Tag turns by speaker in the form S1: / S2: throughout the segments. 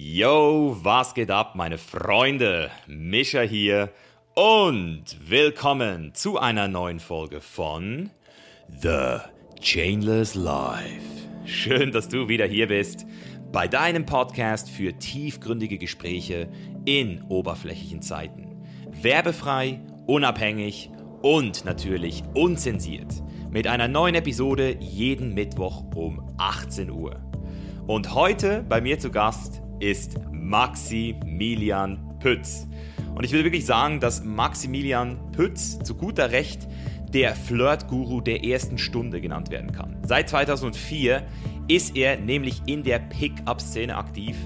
S1: Yo, was geht ab, meine Freunde? Mischa hier und willkommen zu einer neuen Folge von The Chainless Life. Schön, dass du wieder hier bist bei deinem Podcast für tiefgründige Gespräche in oberflächlichen Zeiten. Werbefrei, unabhängig und natürlich unzensiert. Mit einer neuen Episode jeden Mittwoch um 18 Uhr. Und heute bei mir zu Gast ist Maximilian Pütz. Und ich will wirklich sagen, dass Maximilian Pütz zu guter Recht der Flirt-Guru der ersten Stunde genannt werden kann. Seit 2004 ist er nämlich in der Pickup-Szene aktiv,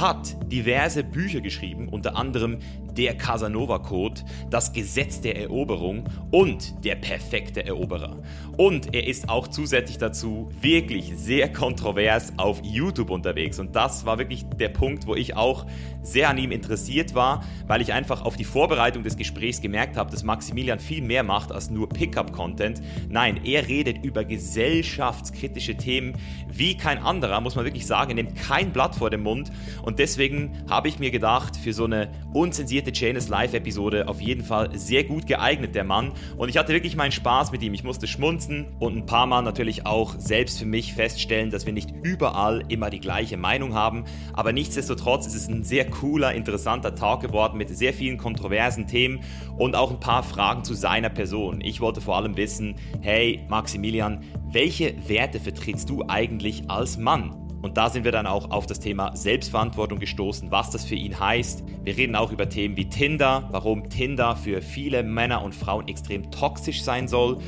S1: hat diverse Bücher geschrieben, unter anderem der Casanova Code, das Gesetz der Eroberung und der perfekte Eroberer. Und er ist auch zusätzlich dazu wirklich sehr kontrovers auf YouTube unterwegs. Und das war wirklich der Punkt, wo ich auch sehr an ihm interessiert war, weil ich einfach auf die Vorbereitung des Gesprächs gemerkt habe, dass Maximilian viel mehr macht als nur Pickup-Content. Nein, er redet über gesellschaftskritische Themen wie kein anderer, muss man wirklich sagen. Er nimmt kein Blatt vor den Mund. Und deswegen habe ich mir gedacht, für so eine unzensierte Janus Live-Episode auf jeden Fall sehr gut geeignet, der Mann. Und ich hatte wirklich meinen Spaß mit ihm. Ich musste schmunzen und ein paar Mal natürlich auch selbst für mich feststellen, dass wir nicht überall immer die gleiche Meinung haben. Aber nichtsdestotrotz ist es ein sehr cooler, interessanter Talk geworden mit sehr vielen kontroversen Themen und auch ein paar Fragen zu seiner Person. Ich wollte vor allem wissen, hey Maximilian, welche Werte vertrittst du eigentlich als Mann? Und da sind wir dann auch auf das Thema Selbstverantwortung gestoßen, was das für ihn heißt. Wir reden auch über Themen wie Tinder, warum Tinder für viele Männer und Frauen extrem toxisch sein soll.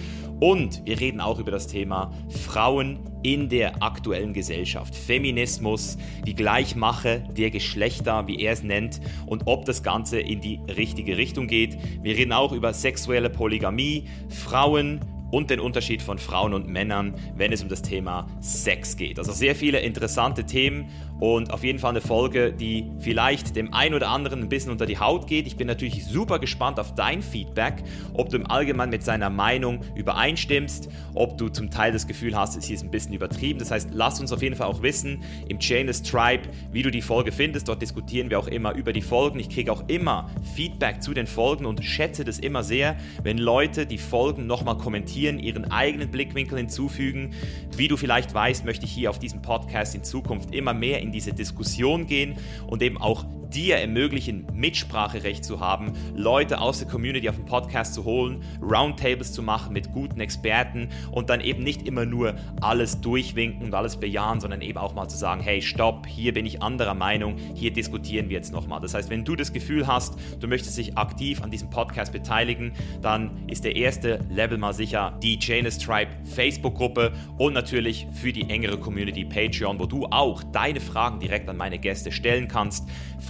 S1: Und wir reden auch über das Thema Frauen in der aktuellen Gesellschaft. Feminismus, die Gleichmache der Geschlechter, wie er es nennt, und ob das Ganze in die richtige Richtung geht. Wir reden auch über sexuelle Polygamie, Frauen, und den Unterschied von Frauen und Männern, wenn es um das Thema Sex geht. Also sehr viele interessante Themen und auf jeden Fall eine Folge, die vielleicht dem einen oder anderen ein bisschen unter die Haut geht. Ich bin natürlich super gespannt auf dein Feedback, ob du im Allgemeinen mit seiner Meinung übereinstimmst, ob du zum Teil das Gefühl hast, es ist ein bisschen übertrieben. Das heißt, lass uns auf jeden Fall auch wissen im Chainless Tribe, wie du die Folge findest. Dort diskutieren wir auch immer über die Folgen. Ich kriege auch immer Feedback zu den Folgen und schätze das immer sehr, wenn Leute die Folgen nochmal kommentieren, ihren eigenen Blickwinkel hinzufügen. Wie du vielleicht weißt, möchte ich hier auf diesem Podcast in Zukunft immer mehr in in diese Diskussion gehen und eben auch dir ermöglichen, Mitspracherecht zu haben, Leute aus der Community auf den Podcast zu holen, Roundtables zu machen mit guten Experten und dann eben nicht immer nur alles durchwinken und alles bejahen, sondern eben auch mal zu sagen, hey, stopp, hier bin ich anderer Meinung, hier diskutieren wir jetzt nochmal. Das heißt, wenn du das Gefühl hast, du möchtest dich aktiv an diesem Podcast beteiligen, dann ist der erste Level mal sicher die Janus Tribe Facebook-Gruppe und natürlich für die engere Community Patreon, wo du auch deine Fragen direkt an meine Gäste stellen kannst.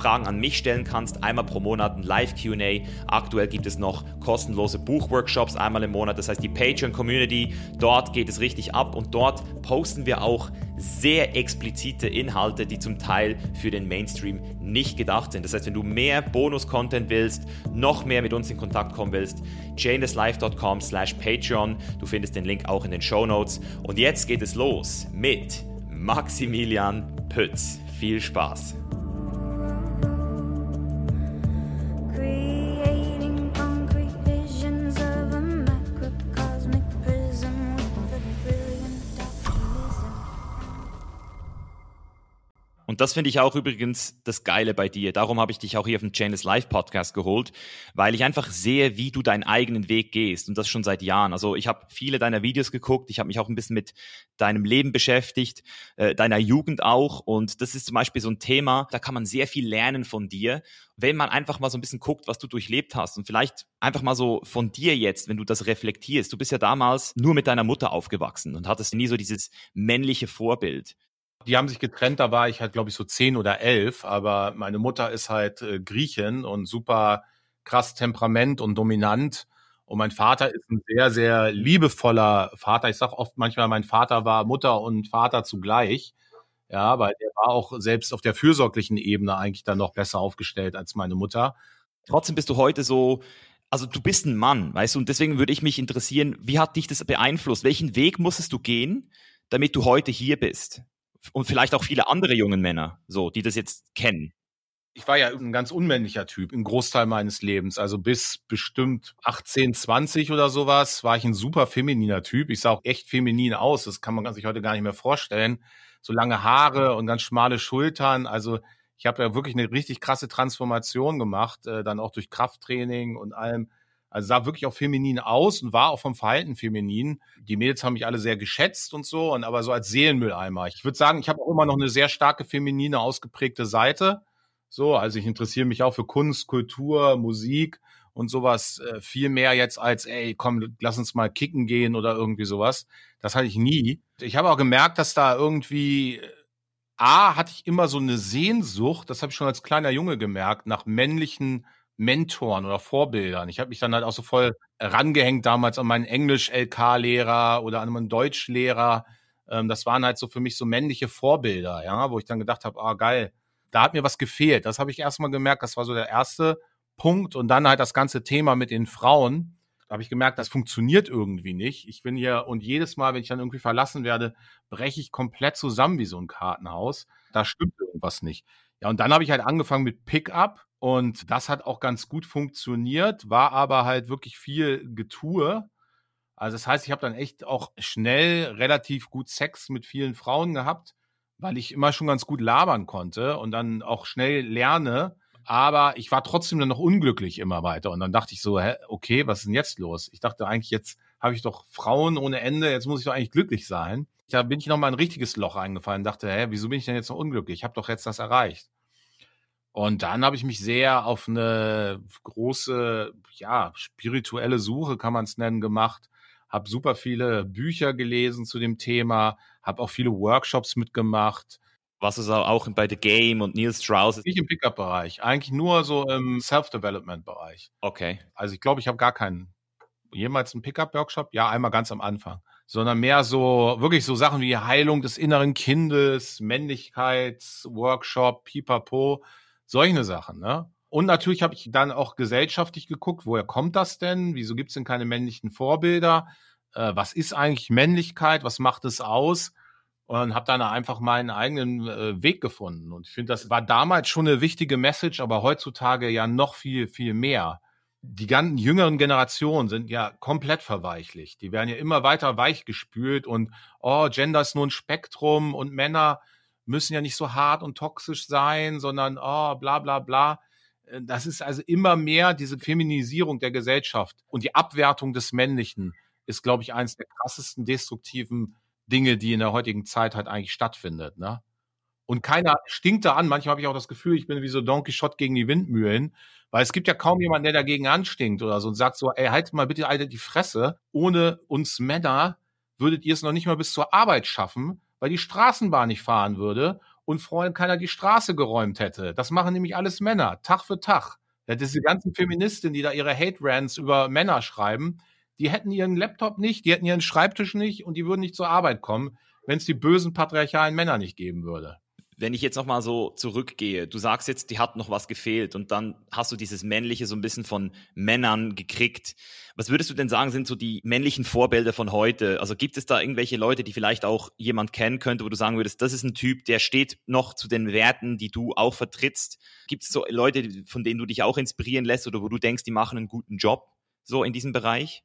S1: Fragen an mich stellen kannst. Einmal pro Monat ein Live-QA. Aktuell gibt es noch kostenlose Buchworkshops einmal im Monat. Das heißt, die Patreon-Community, dort geht es richtig ab und dort posten wir auch sehr explizite Inhalte, die zum Teil für den Mainstream nicht gedacht sind. Das heißt, wenn du mehr Bonus-Content willst, noch mehr mit uns in Kontakt kommen willst, janeslife.com slash Patreon. Du findest den Link auch in den Show Notes. Und jetzt geht es los mit Maximilian Pütz. Viel Spaß! Und das finde ich auch übrigens das Geile bei dir. Darum habe ich dich auch hier auf dem Chainless Live Podcast geholt, weil ich einfach sehe, wie du deinen eigenen Weg gehst und das schon seit Jahren. Also ich habe viele deiner Videos geguckt, ich habe mich auch ein bisschen mit deinem Leben beschäftigt, äh, deiner Jugend auch und das ist zum Beispiel so ein Thema, da kann man sehr viel lernen von dir, wenn man einfach mal so ein bisschen guckt, was du durchlebt hast und vielleicht einfach mal so von dir jetzt, wenn du das reflektierst. Du bist ja damals nur mit deiner Mutter aufgewachsen und hattest nie so dieses männliche Vorbild
S2: die haben sich getrennt, da war ich halt, glaube ich, so zehn oder elf, aber meine Mutter ist halt äh, Griechin und super krass Temperament und dominant. Und mein Vater ist ein sehr, sehr liebevoller Vater. Ich sage oft manchmal, mein Vater war Mutter und Vater zugleich. Ja, weil der war auch selbst auf der fürsorglichen Ebene eigentlich dann noch besser aufgestellt als meine Mutter.
S1: Trotzdem bist du heute so, also du bist ein Mann, weißt du, und deswegen würde ich mich interessieren, wie hat dich das beeinflusst? Welchen Weg musstest du gehen, damit du heute hier bist? Und vielleicht auch viele andere junge Männer, so, die das jetzt kennen.
S2: Ich war ja ein ganz unmännlicher Typ im Großteil meines Lebens. Also bis bestimmt 18, 20 oder sowas war ich ein super femininer Typ. Ich sah auch echt feminin aus. Das kann man sich heute gar nicht mehr vorstellen. So lange Haare und ganz schmale Schultern. Also ich habe ja wirklich eine richtig krasse Transformation gemacht, äh, dann auch durch Krafttraining und allem. Also sah wirklich auch feminin aus und war auch vom Verhalten feminin. Die Mädels haben mich alle sehr geschätzt und so, und aber so als Seelenmülleimer. Ich würde sagen, ich habe auch immer noch eine sehr starke feminine ausgeprägte Seite. So, also ich interessiere mich auch für Kunst, Kultur, Musik und sowas äh, viel mehr jetzt als, ey, komm, lass uns mal kicken gehen oder irgendwie sowas. Das hatte ich nie. Ich habe auch gemerkt, dass da irgendwie A, hatte ich immer so eine Sehnsucht, das habe ich schon als kleiner Junge gemerkt, nach männlichen Mentoren oder Vorbildern. Ich habe mich dann halt auch so voll rangehängt damals an meinen Englisch-LK-Lehrer oder an meinen Deutschlehrer. Ähm, das waren halt so für mich so männliche Vorbilder, ja, wo ich dann gedacht habe, ah geil, da hat mir was gefehlt. Das habe ich erstmal gemerkt, das war so der erste Punkt. Und dann halt das ganze Thema mit den Frauen. Da habe ich gemerkt, das funktioniert irgendwie nicht. Ich bin hier und jedes Mal, wenn ich dann irgendwie verlassen werde, breche ich komplett zusammen wie so ein Kartenhaus. Da stimmt irgendwas nicht. Ja, und dann habe ich halt angefangen mit Pickup und das hat auch ganz gut funktioniert, war aber halt wirklich viel Getue. Also das heißt, ich habe dann echt auch schnell relativ gut Sex mit vielen Frauen gehabt, weil ich immer schon ganz gut labern konnte und dann auch schnell lerne, aber ich war trotzdem dann noch unglücklich immer weiter. Und dann dachte ich so, hä, okay, was ist denn jetzt los? Ich dachte eigentlich, jetzt habe ich doch Frauen ohne Ende, jetzt muss ich doch eigentlich glücklich sein. Da bin ich noch mal ein richtiges Loch eingefallen, dachte, hä, wieso bin ich denn jetzt noch unglücklich? Ich habe doch jetzt das erreicht. Und dann habe ich mich sehr auf eine große, ja, spirituelle Suche, kann man es nennen, gemacht. Habe super viele Bücher gelesen zu dem Thema, habe auch viele Workshops mitgemacht,
S1: was ist auch bei The Game und Neil Strauss?
S2: Nicht im Pickup-Bereich, eigentlich nur so im Self-Development-Bereich.
S1: Okay.
S2: Also ich glaube, ich habe gar keinen, jemals einen Pickup-Workshop? Ja, einmal ganz am Anfang. Sondern mehr so, wirklich so Sachen wie Heilung des inneren Kindes, Männlichkeitsworkshop, Pipapo, solche Sachen, ne? Und natürlich habe ich dann auch gesellschaftlich geguckt, woher kommt das denn? Wieso gibt es denn keine männlichen Vorbilder? Äh, was ist eigentlich Männlichkeit? Was macht es aus? und habe dann einfach meinen eigenen äh, Weg gefunden. Und ich finde, das war damals schon eine wichtige Message, aber heutzutage ja noch viel, viel mehr. Die ganzen jüngeren Generationen sind ja komplett verweichlicht. Die werden ja immer weiter weichgespült und, oh, Gender ist nur ein Spektrum und Männer müssen ja nicht so hart und toxisch sein, sondern, oh, bla, bla, bla. Äh, das ist also immer mehr diese Feminisierung der Gesellschaft und die Abwertung des Männlichen ist, glaube ich, eines der krassesten destruktiven Dinge, die in der heutigen Zeit halt eigentlich stattfindet, ne? Und keiner stinkt da an. Manchmal habe ich auch das Gefühl, ich bin wie so Don Quixote gegen die Windmühlen, weil es gibt ja kaum jemanden, der dagegen anstinkt oder so und sagt so, ey, halt mal bitte alle die Fresse. Ohne uns Männer würdet ihr es noch nicht mal bis zur Arbeit schaffen, weil die Straßenbahn nicht fahren würde und vorhin keiner die Straße geräumt hätte. Das machen nämlich alles Männer, Tag für Tag. Ja, diese ganzen Feministinnen, die da ihre Hate-Rants über Männer schreiben, die hätten ihren Laptop nicht, die hätten ihren Schreibtisch nicht und die würden nicht zur Arbeit kommen, wenn es die bösen patriarchalen Männer nicht geben würde.
S1: Wenn ich jetzt nochmal so zurückgehe, du sagst jetzt, die hat noch was gefehlt und dann hast du dieses Männliche so ein bisschen von Männern gekriegt. Was würdest du denn sagen, sind so die männlichen Vorbilder von heute? Also gibt es da irgendwelche Leute, die vielleicht auch jemand kennen könnte, wo du sagen würdest, das ist ein Typ, der steht noch zu den Werten, die du auch vertrittst? Gibt es so Leute, von denen du dich auch inspirieren lässt oder wo du denkst, die machen einen guten Job so in diesem Bereich?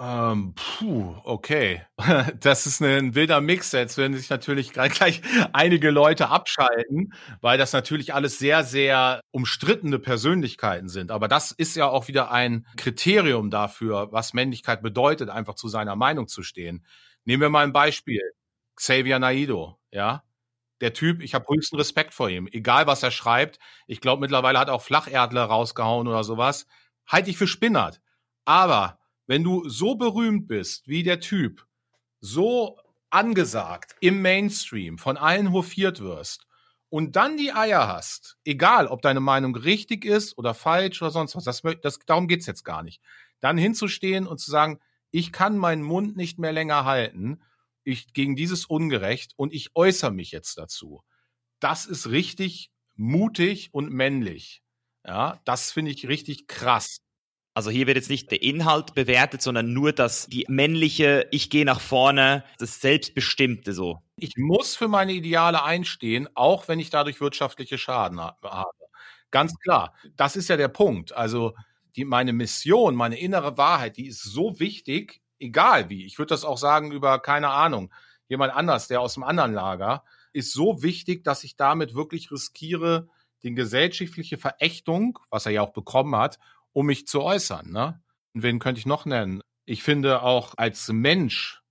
S2: Ähm, puh, okay. Das ist ein wilder Mix. Jetzt werden sich natürlich gleich einige Leute abschalten, weil das natürlich alles sehr, sehr umstrittene Persönlichkeiten sind. Aber das ist ja auch wieder ein Kriterium dafür, was Männlichkeit bedeutet, einfach zu seiner Meinung zu stehen. Nehmen wir mal ein Beispiel. Xavier Naido, ja. Der Typ, ich habe höchsten Respekt vor ihm. Egal, was er schreibt. Ich glaube, mittlerweile hat auch Flacherdler rausgehauen oder sowas. Halte ich für Spinnert. Aber wenn du so berühmt bist wie der Typ, so angesagt im Mainstream, von allen hofiert wirst und dann die Eier hast, egal ob deine Meinung richtig ist oder falsch oder sonst was, das, das, darum geht's jetzt gar nicht, dann hinzustehen und zu sagen, ich kann meinen Mund nicht mehr länger halten, ich gegen dieses Ungerecht und ich äußere mich jetzt dazu. Das ist richtig mutig und männlich. Ja, das finde ich richtig krass.
S1: Also hier wird jetzt nicht der Inhalt bewertet, sondern nur das, die männliche, ich gehe nach vorne, das Selbstbestimmte so.
S2: Ich muss für meine Ideale einstehen, auch wenn ich dadurch wirtschaftliche Schaden habe. Ganz klar. Das ist ja der Punkt. Also die, meine Mission, meine innere Wahrheit, die ist so wichtig, egal wie. Ich würde das auch sagen über, keine Ahnung, jemand anders, der aus dem anderen Lager, ist so wichtig, dass ich damit wirklich riskiere, die gesellschaftliche Verächtung, was er ja auch bekommen hat, um mich zu äußern. Ne? Und wen könnte ich noch nennen? Ich finde auch als Mensch,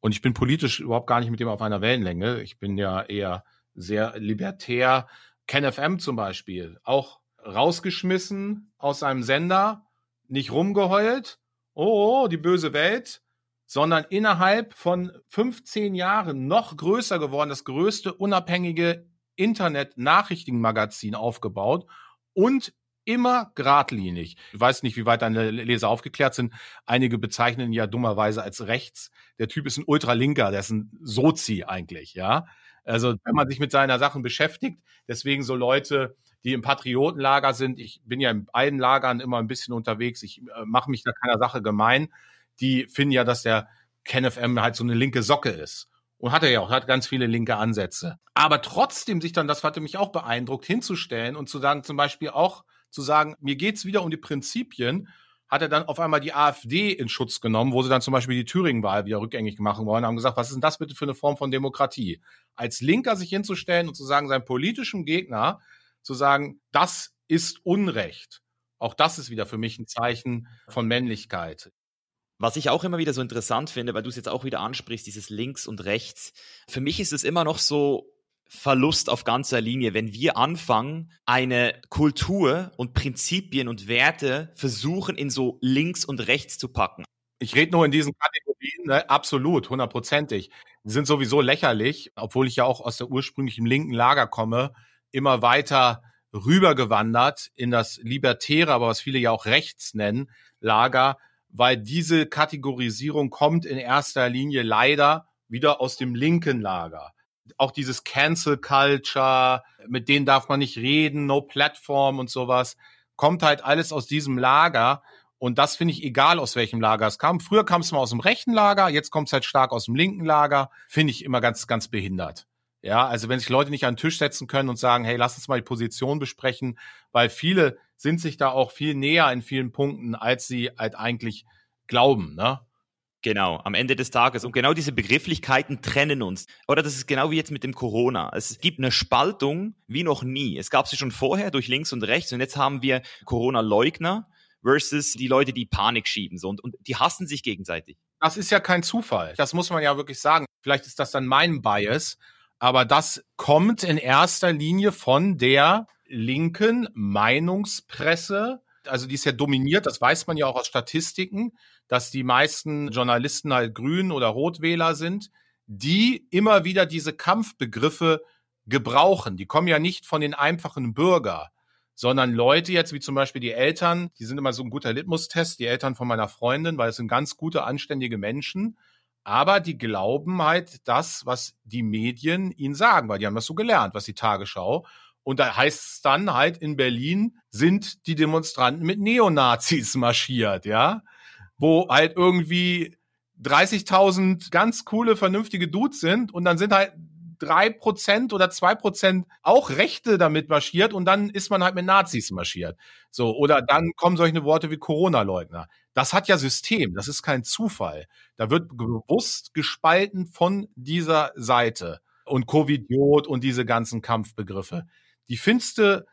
S2: und ich bin politisch überhaupt gar nicht mit dem auf einer Wellenlänge, ich bin ja eher sehr libertär, KenFM zum Beispiel, auch rausgeschmissen aus seinem Sender, nicht rumgeheult, oh, oh, die böse Welt, sondern innerhalb von 15 Jahren noch größer geworden, das größte unabhängige Internet-Nachrichtenmagazin aufgebaut und immer geradlinig. Ich weiß nicht, wie weit deine Leser aufgeklärt sind. Einige bezeichnen ihn ja dummerweise als rechts. Der Typ ist ein Ultralinker, der ist ein Sozi eigentlich, ja. Also, wenn man sich mit seiner Sachen beschäftigt, deswegen so Leute, die im Patriotenlager sind, ich bin ja in beiden Lagern immer ein bisschen unterwegs, ich äh, mache mich da keiner Sache gemein, die finden ja, dass der KenFM halt so eine linke Socke ist. Und hat er ja auch, hat ganz viele linke Ansätze. Aber trotzdem sich dann, das hatte mich auch beeindruckt, hinzustellen und zu sagen, zum Beispiel auch zu sagen, mir geht's wieder um die Prinzipien, hat er dann auf einmal die AfD in Schutz genommen, wo sie dann zum Beispiel die Thüringen-Wahl wieder rückgängig machen wollen, haben gesagt, was ist denn das bitte für eine Form von Demokratie? Als Linker sich hinzustellen und zu sagen, seinem politischen Gegner zu sagen, das ist Unrecht. Auch das ist wieder für mich ein Zeichen von Männlichkeit.
S1: Was ich auch immer wieder so interessant finde, weil du es jetzt auch wieder ansprichst, dieses Links und Rechts. Für mich ist es immer noch so Verlust auf ganzer Linie, wenn wir anfangen, eine Kultur und Prinzipien und Werte versuchen in so links und rechts zu packen.
S2: Ich rede nur in diesen Kategorien, ne? absolut, hundertprozentig. Die sind sowieso lächerlich, obwohl ich ja auch aus der ursprünglichen linken Lager komme, immer weiter rübergewandert in das libertäre, aber was viele ja auch rechts nennen, Lager, weil diese Kategorisierung kommt in erster Linie leider wieder aus dem linken Lager. Auch dieses Cancel Culture, mit denen darf man nicht reden, no Platform und sowas, kommt halt alles aus diesem Lager. Und das finde ich egal, aus welchem Lager es kam. Früher kam es mal aus dem rechten Lager, jetzt kommt es halt stark aus dem linken Lager. Finde ich immer ganz, ganz behindert. Ja, also wenn sich Leute nicht an den Tisch setzen können und sagen, hey, lass uns mal die Position besprechen, weil viele sind sich da auch viel näher in vielen Punkten, als sie halt eigentlich glauben, ne?
S1: Genau, am Ende des Tages. Und genau diese Begrifflichkeiten trennen uns. Oder das ist genau wie jetzt mit dem Corona. Es gibt eine Spaltung wie noch nie. Es gab sie schon vorher durch links und rechts und jetzt haben wir Corona-Leugner versus die Leute, die Panik schieben. Und, und die hassen sich gegenseitig.
S2: Das ist ja kein Zufall. Das muss man ja wirklich sagen. Vielleicht ist das dann mein Bias, aber das kommt in erster Linie von der linken Meinungspresse. Also die ist ja dominiert, das weiß man ja auch aus Statistiken, dass die meisten Journalisten halt Grün- oder Rotwähler sind, die immer wieder diese Kampfbegriffe gebrauchen. Die kommen ja nicht von den einfachen Bürger, sondern Leute jetzt, wie zum Beispiel die Eltern, die sind immer so ein guter Litmus-Test, die Eltern von meiner Freundin, weil es sind ganz gute, anständige Menschen. Aber die glauben halt das, was die Medien ihnen sagen, weil die haben das so gelernt, was die Tagesschau. Und da heißt es dann halt, in Berlin sind die Demonstranten mit Neonazis marschiert, ja. Wo halt irgendwie 30.000 ganz coole, vernünftige Dudes sind und dann sind halt drei Prozent oder zwei Prozent auch Rechte damit marschiert und dann ist man halt mit Nazis marschiert. So, oder dann kommen solche Worte wie Corona-Leugner. Das hat ja System, das ist kein Zufall. Da wird bewusst gespalten von dieser Seite. Und Covidiot und diese ganzen Kampfbegriffe. Die findest du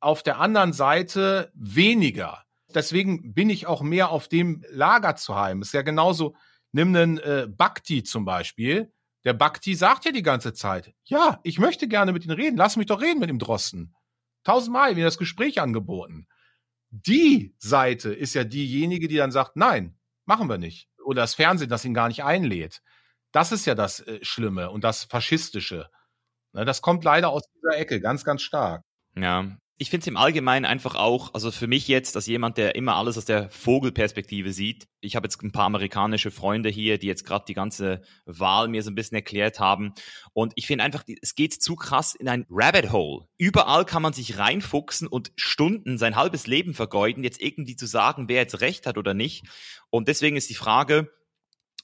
S2: auf der anderen Seite weniger. Deswegen bin ich auch mehr auf dem Lager zu heim. Ist ja genauso, nimm einen äh, Bhakti zum Beispiel. Der Bhakti sagt ja die ganze Zeit, ja, ich möchte gerne mit ihm reden. Lass mich doch reden mit dem Drosten. Tausendmal mir das Gespräch angeboten. Die Seite ist ja diejenige, die dann sagt, nein, machen wir nicht. Oder das Fernsehen, das ihn gar nicht einlädt. Das ist ja das äh, Schlimme und das Faschistische. Ne, das kommt leider aus dieser Ecke, ganz, ganz stark.
S1: Ja, Ich finde es im Allgemeinen einfach auch, also für mich jetzt, als jemand, der immer alles aus der Vogelperspektive sieht, ich habe jetzt ein paar amerikanische Freunde hier, die jetzt gerade die ganze Wahl mir so ein bisschen erklärt haben. Und ich finde einfach, es geht zu krass in ein Rabbit Hole. Überall kann man sich reinfuchsen und Stunden, sein halbes Leben vergeuden, jetzt irgendwie zu sagen, wer jetzt recht hat oder nicht. Und deswegen ist die Frage,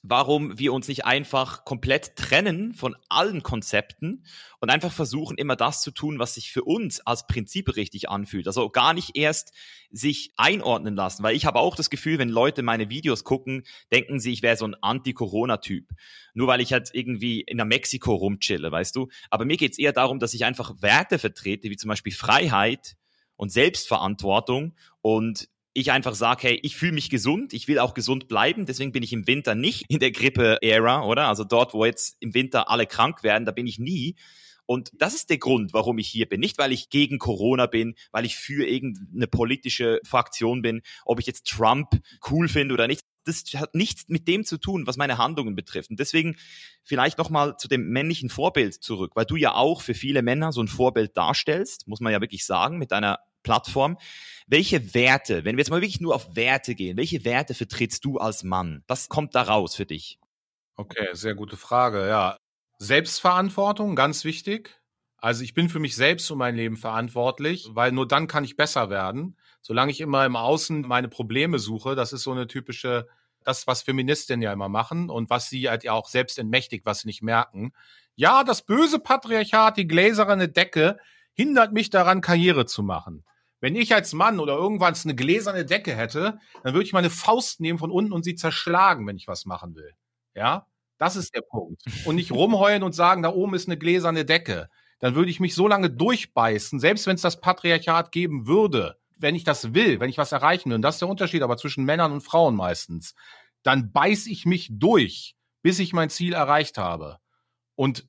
S1: warum wir uns nicht einfach komplett trennen von allen Konzepten und einfach versuchen, immer das zu tun, was sich für uns als Prinzip richtig anfühlt. Also gar nicht erst sich einordnen lassen, weil ich habe auch das Gefühl, wenn Leute meine Videos gucken, denken sie, ich wäre so ein Anti-Corona-Typ. Nur weil ich halt irgendwie in der Mexiko rumchille, weißt du. Aber mir geht's eher darum, dass ich einfach Werte vertrete, wie zum Beispiel Freiheit und Selbstverantwortung und ich einfach sage, hey, ich fühle mich gesund, ich will auch gesund bleiben, deswegen bin ich im Winter nicht in der Grippe-Ära, oder? Also dort, wo jetzt im Winter alle krank werden, da bin ich nie. Und das ist der Grund, warum ich hier bin. Nicht, weil ich gegen Corona bin, weil ich für irgendeine politische Fraktion bin, ob ich jetzt Trump cool finde oder nicht. Das hat nichts mit dem zu tun, was meine Handlungen betrifft. Und deswegen vielleicht nochmal zu dem männlichen Vorbild zurück, weil du ja auch für viele Männer so ein Vorbild darstellst, muss man ja wirklich sagen, mit deiner Plattform. Welche Werte, wenn wir jetzt mal wirklich nur auf Werte gehen, welche Werte vertrittst du als Mann? Was kommt da raus für dich?
S2: Okay, sehr gute Frage, ja. Selbstverantwortung, ganz wichtig. Also ich bin für mich selbst und mein Leben verantwortlich, weil nur dann kann ich besser werden. Solange ich immer im Außen meine Probleme suche, das ist so eine typische, das, was Feministinnen ja immer machen und was sie halt ja auch selbst entmächtigt, was sie nicht merken. Ja, das böse Patriarchat, die gläserne Decke, hindert mich daran, Karriere zu machen. Wenn ich als Mann oder irgendwann eine gläserne Decke hätte, dann würde ich meine Faust nehmen von unten und sie zerschlagen, wenn ich was machen will. Ja, das ist der Punkt. Und nicht rumheulen und sagen, da oben ist eine gläserne Decke. Dann würde ich mich so lange durchbeißen, selbst wenn es das Patriarchat geben würde, wenn ich das will, wenn ich was erreichen will. Und das ist der Unterschied aber zwischen Männern und Frauen meistens. Dann beiß ich mich durch, bis ich mein Ziel erreicht habe. Und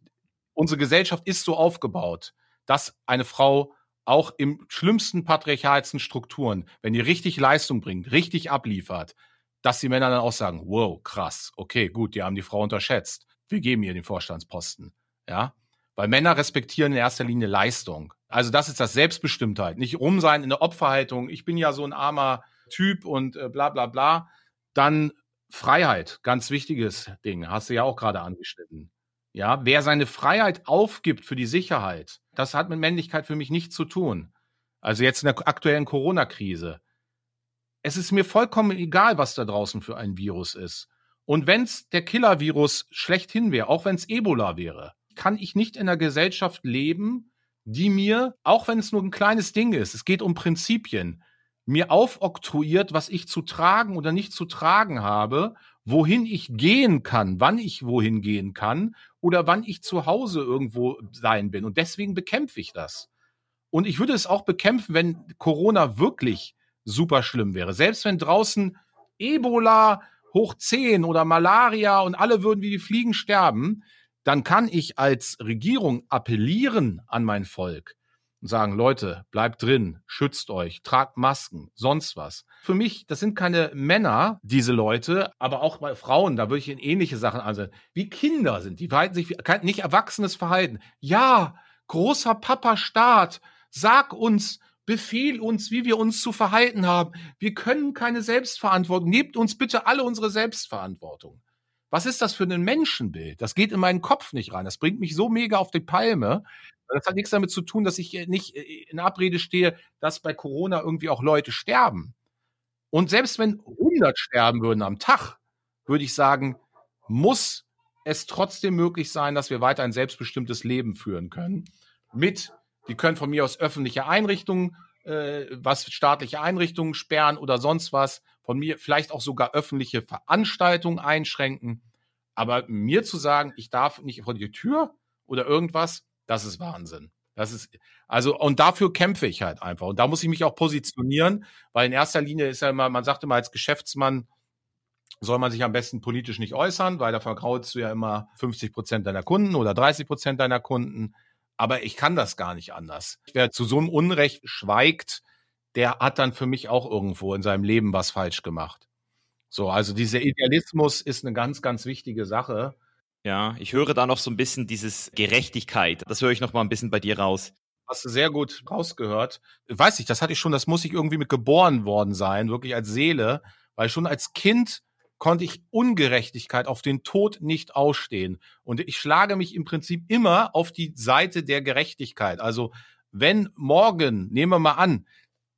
S2: unsere Gesellschaft ist so aufgebaut, dass eine Frau auch im schlimmsten patriarchalsten Strukturen, wenn die richtig Leistung bringt, richtig abliefert, dass die Männer dann auch sagen, wow, krass, okay, gut, die haben die Frau unterschätzt. Wir geben ihr den Vorstandsposten. Ja, weil Männer respektieren in erster Linie Leistung. Also das ist das Selbstbestimmtheit, nicht rum sein in der Opferhaltung. Ich bin ja so ein armer Typ und äh, bla bla bla. Dann Freiheit, ganz wichtiges Ding, hast du ja auch gerade angeschnitten. Ja, wer seine Freiheit aufgibt für die Sicherheit, das hat mit Männlichkeit für mich nichts zu tun. Also jetzt in der aktuellen Corona-Krise. Es ist mir vollkommen egal, was da draußen für ein Virus ist. Und wenn es der Killer-Virus schlechthin wäre, auch wenn es Ebola wäre, kann ich nicht in einer Gesellschaft leben, die mir, auch wenn es nur ein kleines Ding ist, es geht um Prinzipien, mir aufoktroyiert, was ich zu tragen oder nicht zu tragen habe, wohin ich gehen kann, wann ich wohin gehen kann oder wann ich zu Hause irgendwo sein bin. Und deswegen bekämpfe ich das. Und ich würde es auch bekämpfen, wenn Corona wirklich super schlimm wäre. Selbst wenn draußen Ebola hoch 10 oder Malaria und alle würden wie die Fliegen sterben, dann kann ich als Regierung appellieren an mein Volk und sagen, Leute, bleibt drin, schützt euch, tragt Masken, sonst was. Für mich, das sind keine Männer, diese Leute, aber auch bei Frauen, da würde ich in ähnliche Sachen ansehen. Wie Kinder sind, die verhalten sich kein, nicht erwachsenes Verhalten. Ja, großer Papa Staat, sag uns, befehl uns, wie wir uns zu verhalten haben. Wir können keine Selbstverantwortung. Gebt uns bitte alle unsere Selbstverantwortung. Was ist das für ein Menschenbild? Das geht in meinen Kopf nicht rein. Das bringt mich so mega auf die Palme. Das hat nichts damit zu tun, dass ich nicht in Abrede stehe, dass bei Corona irgendwie auch Leute sterben. Und selbst wenn 100 sterben würden am Tag, würde ich sagen, muss es trotzdem möglich sein, dass wir weiter ein selbstbestimmtes Leben führen können. Mit, die können von mir aus öffentliche Einrichtungen, äh, was staatliche Einrichtungen sperren oder sonst was, von mir vielleicht auch sogar öffentliche Veranstaltungen einschränken. Aber mir zu sagen, ich darf nicht vor die Tür oder irgendwas, das ist Wahnsinn. Das ist, also, und dafür kämpfe ich halt einfach. Und da muss ich mich auch positionieren, weil in erster Linie ist ja immer, man sagt immer als Geschäftsmann, soll man sich am besten politisch nicht äußern, weil da vergraulst du ja immer 50 Prozent deiner Kunden oder 30 Prozent deiner Kunden. Aber ich kann das gar nicht anders. Wer zu so einem Unrecht schweigt, der hat dann für mich auch irgendwo in seinem Leben was falsch gemacht. So, also dieser Idealismus ist eine ganz, ganz wichtige Sache.
S1: Ja, ich höre da noch so ein bisschen dieses Gerechtigkeit. Das höre ich noch mal ein bisschen bei dir raus.
S2: Hast du sehr gut rausgehört. Weiß ich, das hatte ich schon, das muss ich irgendwie mit geboren worden sein, wirklich als Seele, weil schon als Kind konnte ich Ungerechtigkeit auf den Tod nicht ausstehen. Und ich schlage mich im Prinzip immer auf die Seite der Gerechtigkeit. Also wenn morgen, nehmen wir mal an,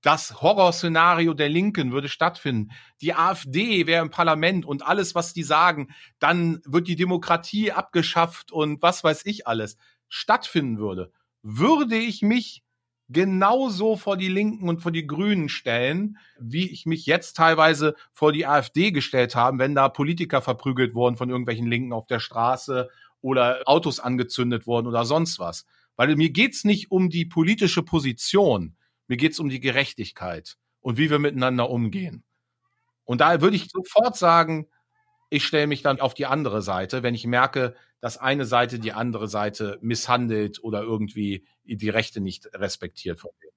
S2: das Horrorszenario der Linken würde stattfinden, die AfD wäre im Parlament und alles, was die sagen, dann wird die Demokratie abgeschafft und was weiß ich alles, stattfinden würde, würde ich mich genauso vor die Linken und vor die Grünen stellen, wie ich mich jetzt teilweise vor die AfD gestellt habe, wenn da Politiker verprügelt wurden von irgendwelchen Linken auf der Straße oder Autos angezündet wurden oder sonst was. Weil mir geht's nicht um die politische Position, mir geht's um die Gerechtigkeit und wie wir miteinander umgehen. Und da würde ich sofort sagen, ich stelle mich dann auf die andere Seite, wenn ich merke, dass eine Seite die andere Seite misshandelt oder irgendwie die Rechte nicht respektiert von denen.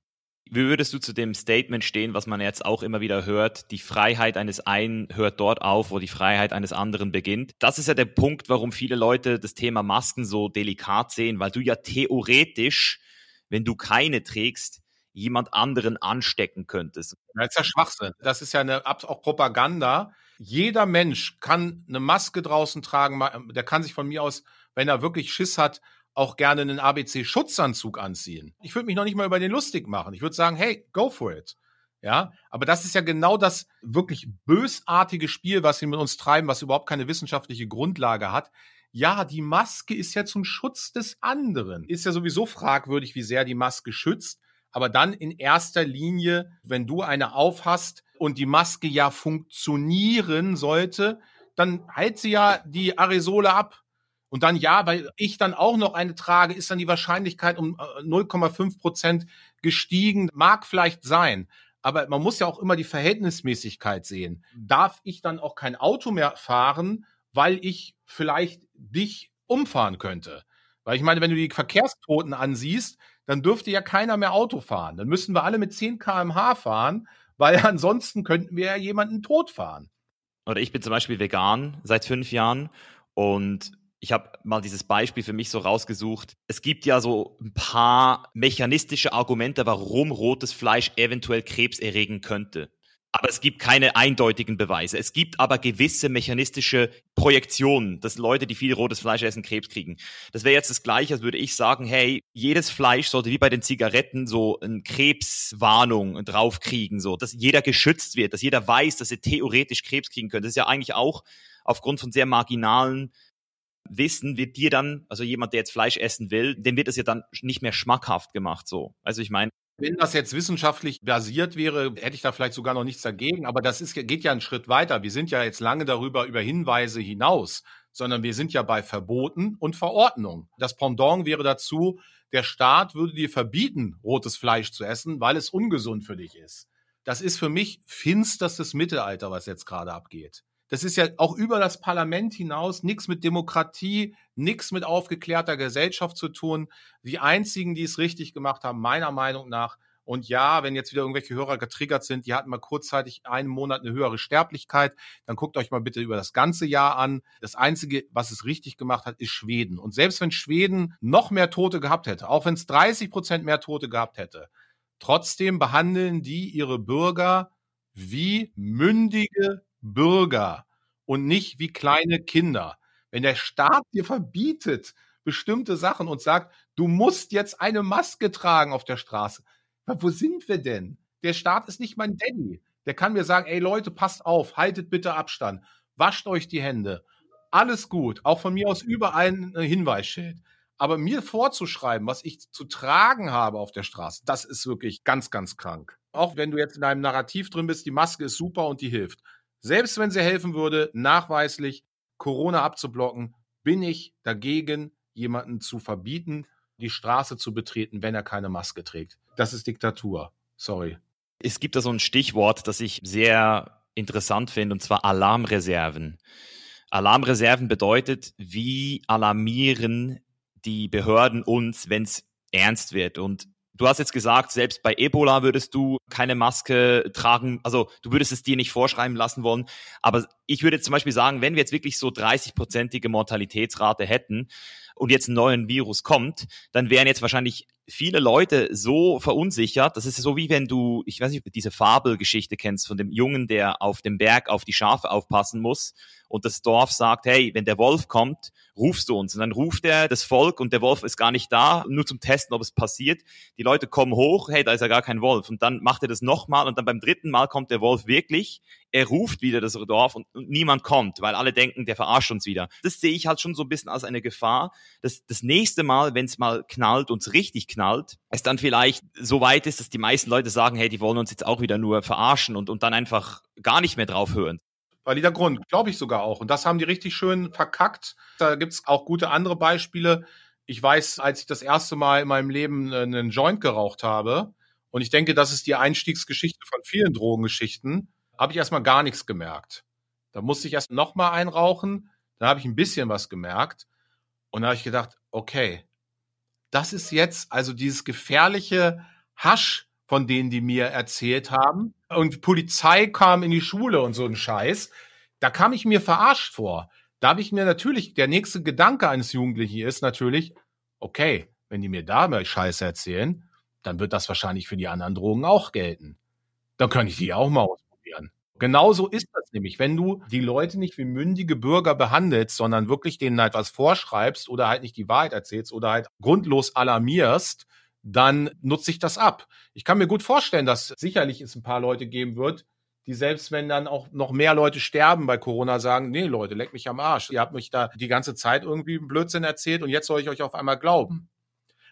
S1: Wie würdest du zu dem Statement stehen, was man jetzt auch immer wieder hört, die Freiheit eines einen hört dort auf, wo die Freiheit eines anderen beginnt? Das ist ja der Punkt, warum viele Leute das Thema Masken so delikat sehen, weil du ja theoretisch, wenn du keine trägst, jemand anderen anstecken könntest.
S2: Das ist ja Schwachsinn. Das ist ja eine, auch Propaganda. Jeder Mensch kann eine Maske draußen tragen. Der kann sich von mir aus, wenn er wirklich Schiss hat, auch gerne einen ABC-Schutzanzug anziehen. Ich würde mich noch nicht mal über den lustig machen. Ich würde sagen, hey, go for it. Ja, aber das ist ja genau das wirklich bösartige Spiel, was sie mit uns treiben, was überhaupt keine wissenschaftliche Grundlage hat. Ja, die Maske ist ja zum Schutz des anderen. Ist ja sowieso fragwürdig, wie sehr die Maske schützt. Aber dann in erster Linie, wenn du eine aufhast und die Maske ja funktionieren sollte, dann heilt sie ja die Aerosole ab. Und dann ja, weil ich dann auch noch eine trage, ist dann die Wahrscheinlichkeit um 0,5 äh, Prozent gestiegen. Mag vielleicht sein. Aber man muss ja auch immer die Verhältnismäßigkeit sehen. Darf ich dann auch kein Auto mehr fahren, weil ich vielleicht dich umfahren könnte? Weil ich meine, wenn du die Verkehrstoten ansiehst, dann dürfte ja keiner mehr Auto fahren. Dann müssten wir alle mit 10 km/h fahren, weil ansonsten könnten wir ja jemanden totfahren.
S1: Oder ich bin zum Beispiel vegan seit fünf Jahren und ich habe mal dieses Beispiel für mich so rausgesucht. Es gibt ja so ein paar mechanistische Argumente, warum rotes Fleisch eventuell Krebs erregen könnte. Aber es gibt keine eindeutigen Beweise. Es gibt aber gewisse mechanistische Projektionen, dass Leute, die viel rotes Fleisch essen, Krebs kriegen. Das wäre jetzt das Gleiche, als würde ich sagen, hey, jedes Fleisch sollte wie bei den Zigaretten so eine Krebswarnung draufkriegen, so, dass jeder geschützt wird, dass jeder weiß, dass er theoretisch Krebs kriegen könnte. Das ist ja eigentlich auch aufgrund von sehr marginalen Wissen wird dir dann, also jemand, der jetzt Fleisch essen will, dem wird es ja dann nicht mehr schmackhaft gemacht, so. Also ich meine,
S2: wenn das jetzt wissenschaftlich basiert wäre, hätte ich da vielleicht sogar noch nichts dagegen. Aber das ist, geht ja einen Schritt weiter. Wir sind ja jetzt lange darüber über Hinweise hinaus, sondern wir sind ja bei Verboten und Verordnung. Das Pendant wäre dazu, der Staat würde dir verbieten, rotes Fleisch zu essen, weil es ungesund für dich ist. Das ist für mich finsterstes Mittelalter, was jetzt gerade abgeht. Das ist ja auch über das Parlament hinaus nichts mit Demokratie, nichts mit aufgeklärter Gesellschaft zu tun. Die einzigen, die es richtig gemacht haben, meiner Meinung nach, und ja, wenn jetzt wieder irgendwelche Hörer getriggert sind, die hatten mal kurzzeitig einen Monat eine höhere Sterblichkeit, dann guckt euch mal bitte über das ganze Jahr an. Das Einzige, was es richtig gemacht hat, ist Schweden. Und selbst wenn Schweden noch mehr Tote gehabt hätte, auch wenn es 30 Prozent mehr Tote gehabt hätte, trotzdem behandeln die ihre Bürger wie mündige Bürger und nicht wie kleine Kinder. Wenn der Staat dir verbietet bestimmte Sachen und sagt, du musst jetzt eine Maske tragen auf der Straße, wo sind wir denn? Der Staat ist nicht mein Daddy. Der kann mir sagen, ey Leute, passt auf, haltet bitte Abstand, wascht euch die Hände. Alles gut. Auch von mir aus überall ein Hinweisschild. Aber mir vorzuschreiben, was ich zu tragen habe auf der Straße, das ist wirklich ganz, ganz krank. Auch wenn du jetzt in einem Narrativ drin bist, die Maske ist super und die hilft. Selbst wenn sie helfen würde, nachweislich Corona abzublocken, bin ich dagegen, jemanden zu verbieten, die Straße zu betreten, wenn er keine Maske trägt. Das ist Diktatur. Sorry.
S1: Es gibt da so ein Stichwort, das ich sehr interessant finde, und zwar Alarmreserven. Alarmreserven bedeutet, wie alarmieren die Behörden uns, wenn es ernst wird. Und Du hast jetzt gesagt, selbst bei Ebola würdest du keine Maske tragen, also du würdest es dir nicht vorschreiben lassen wollen. Aber ich würde zum Beispiel sagen, wenn wir jetzt wirklich so 30-prozentige Mortalitätsrate hätten und jetzt ein neuer Virus kommt, dann wären jetzt wahrscheinlich viele Leute so verunsichert, das ist so wie wenn du, ich weiß nicht, ob du diese Fabelgeschichte kennst von dem Jungen, der auf dem Berg auf die Schafe aufpassen muss und das Dorf sagt, hey, wenn der Wolf kommt, rufst du uns. Und dann ruft er das Volk und der Wolf ist gar nicht da, nur zum Testen, ob es passiert. Die Leute kommen hoch, hey, da ist ja gar kein Wolf. Und dann macht er das nochmal und dann beim dritten Mal kommt der Wolf wirklich. Er ruft wieder das Dorf und, niemand kommt, weil alle denken, der verarscht uns wieder. Das sehe ich halt schon so ein bisschen als eine Gefahr. Dass das nächste Mal, wenn es mal knallt und es richtig knallt, es dann vielleicht so weit ist, dass die meisten Leute sagen, hey, die wollen uns jetzt auch wieder nur verarschen und, und dann einfach gar nicht mehr drauf hören.
S2: Valider Grund, glaube ich sogar auch. Und das haben die richtig schön verkackt. Da gibt es auch gute andere Beispiele. Ich weiß, als ich das erste Mal in meinem Leben äh, einen Joint geraucht habe, und ich denke, das ist die Einstiegsgeschichte von vielen Drogengeschichten, habe ich erstmal gar nichts gemerkt. Da musste ich erst nochmal einrauchen, dann habe ich ein bisschen was gemerkt. Und da habe ich gedacht, okay, das ist jetzt also dieses gefährliche Hasch, von denen die mir erzählt haben. Und Polizei kam in die Schule und so ein Scheiß. Da kam ich mir verarscht vor. Da habe ich mir natürlich, der nächste Gedanke eines Jugendlichen ist natürlich, okay, wenn die mir da mal Scheiße erzählen, dann wird das wahrscheinlich für die anderen Drogen auch gelten. Dann kann ich die auch mal Genauso ist das nämlich, wenn du die Leute nicht wie mündige Bürger behandelst, sondern wirklich denen halt was vorschreibst oder halt nicht die Wahrheit erzählst oder halt grundlos alarmierst, dann nutze ich das ab. Ich kann mir gut vorstellen, dass sicherlich es ein paar Leute geben wird, die selbst wenn dann auch noch mehr Leute sterben bei Corona sagen, nee Leute, leck mich am Arsch. Ihr habt mich da die ganze Zeit irgendwie Blödsinn erzählt und jetzt soll ich euch auf einmal glauben.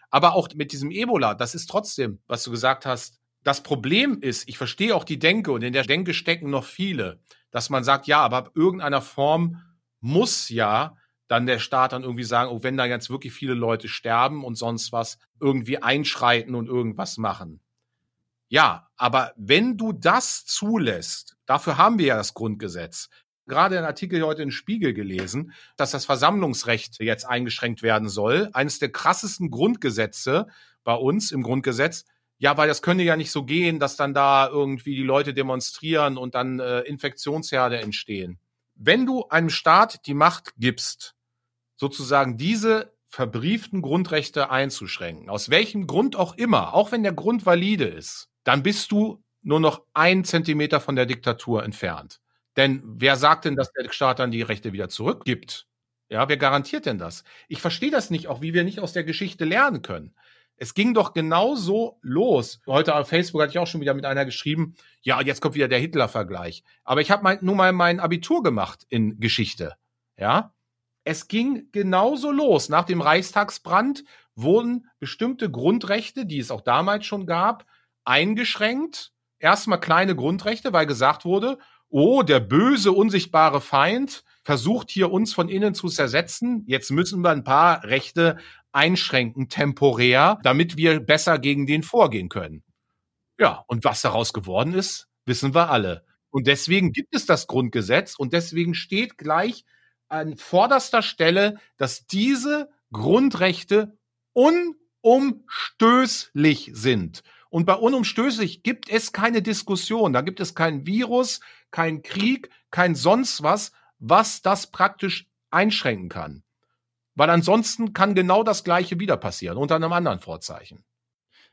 S2: Aber auch mit diesem Ebola, das ist trotzdem, was du gesagt hast, das Problem ist, ich verstehe auch die Denke und in der Denke stecken noch viele, dass man sagt, ja, aber irgendeiner Form muss ja dann der Staat dann irgendwie sagen, oh, wenn da jetzt wirklich viele Leute sterben und sonst was, irgendwie einschreiten und irgendwas machen. Ja, aber wenn du das zulässt, dafür haben wir ja das Grundgesetz. Gerade ein Artikel heute in Spiegel gelesen, dass das Versammlungsrecht jetzt eingeschränkt werden soll. Eines der krassesten Grundgesetze bei uns im Grundgesetz. Ja, weil das könnte ja nicht so gehen, dass dann da irgendwie die Leute demonstrieren und dann äh, Infektionsherde entstehen. Wenn du einem Staat die Macht gibst, sozusagen diese verbrieften Grundrechte einzuschränken, aus welchem Grund auch immer, auch wenn der Grund valide ist, dann bist du nur noch ein Zentimeter von der Diktatur entfernt. Denn wer sagt denn, dass der Staat dann die Rechte wieder zurückgibt? Ja, wer garantiert denn das? Ich verstehe das nicht, auch wie wir nicht aus der Geschichte lernen können. Es ging doch genauso los. Heute auf Facebook hatte ich auch schon wieder mit einer geschrieben, ja, jetzt kommt wieder der Hitler-Vergleich. Aber ich habe nur mal mein Abitur gemacht in Geschichte. Ja, es ging genauso los. Nach dem Reichstagsbrand wurden bestimmte Grundrechte, die es auch damals schon gab, eingeschränkt. Erstmal kleine Grundrechte, weil gesagt wurde, oh, der böse, unsichtbare Feind versucht hier uns von innen zu zersetzen. Jetzt müssen wir ein paar Rechte einschränken, temporär, damit wir besser gegen den vorgehen können. Ja, und was daraus geworden ist, wissen wir alle. Und deswegen gibt es das Grundgesetz und deswegen steht gleich an vorderster Stelle, dass diese Grundrechte unumstößlich sind. Und bei unumstößlich gibt es keine Diskussion. Da gibt es kein Virus, kein Krieg, kein sonst was, was das praktisch einschränken kann. Weil ansonsten kann genau das Gleiche wieder passieren, unter einem anderen Vorzeichen.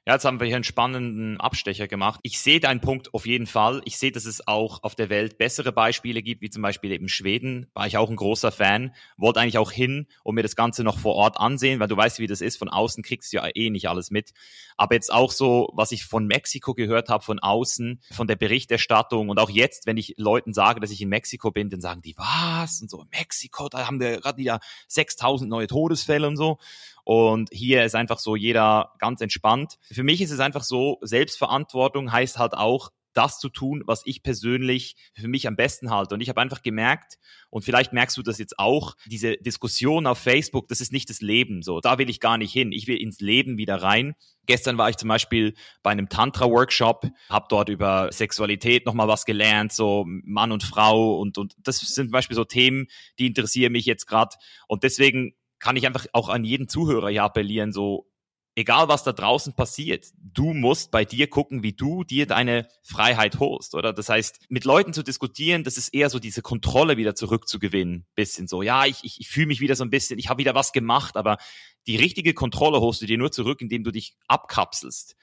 S1: Ja, jetzt haben wir hier einen spannenden Abstecher gemacht. Ich sehe deinen Punkt auf jeden Fall. Ich sehe, dass es auch auf der Welt bessere Beispiele gibt, wie zum Beispiel eben Schweden. War ich auch ein großer Fan. Wollte eigentlich auch hin und mir das Ganze noch vor Ort ansehen, weil du weißt, wie das ist. Von außen kriegst du ja eh nicht alles mit. Aber jetzt auch so, was ich von Mexiko gehört habe, von außen, von der Berichterstattung und auch jetzt, wenn ich Leuten sage, dass ich in Mexiko bin, dann sagen die, was? Und so, Mexiko, da haben wir gerade wieder 6000 neue Todesfälle und so. Und hier ist einfach so jeder ganz entspannt. Für mich ist es einfach so, Selbstverantwortung heißt halt auch, das zu tun, was ich persönlich für mich am besten halte. Und ich habe einfach gemerkt, und vielleicht merkst du das jetzt auch, diese Diskussion auf Facebook, das ist nicht das Leben so. Da will ich gar nicht hin. Ich will ins Leben wieder rein. Gestern war ich zum Beispiel bei einem Tantra-Workshop, habe dort über Sexualität nochmal was gelernt, so Mann und Frau und, und das sind zum Beispiel so Themen, die interessieren mich jetzt gerade. Und deswegen kann ich einfach auch an jeden Zuhörer hier appellieren, so egal was da draußen passiert, du musst bei dir gucken, wie du dir deine Freiheit holst, oder? Das heißt, mit Leuten zu diskutieren, das ist eher so diese Kontrolle wieder zurückzugewinnen, bisschen so. Ja, ich, ich, ich fühle mich wieder so ein bisschen, ich habe wieder was gemacht, aber die richtige Kontrolle holst du dir nur zurück, indem du dich abkapselst.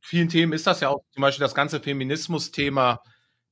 S2: Vielen Themen ist das ja auch, zum Beispiel das ganze Feminismus-Thema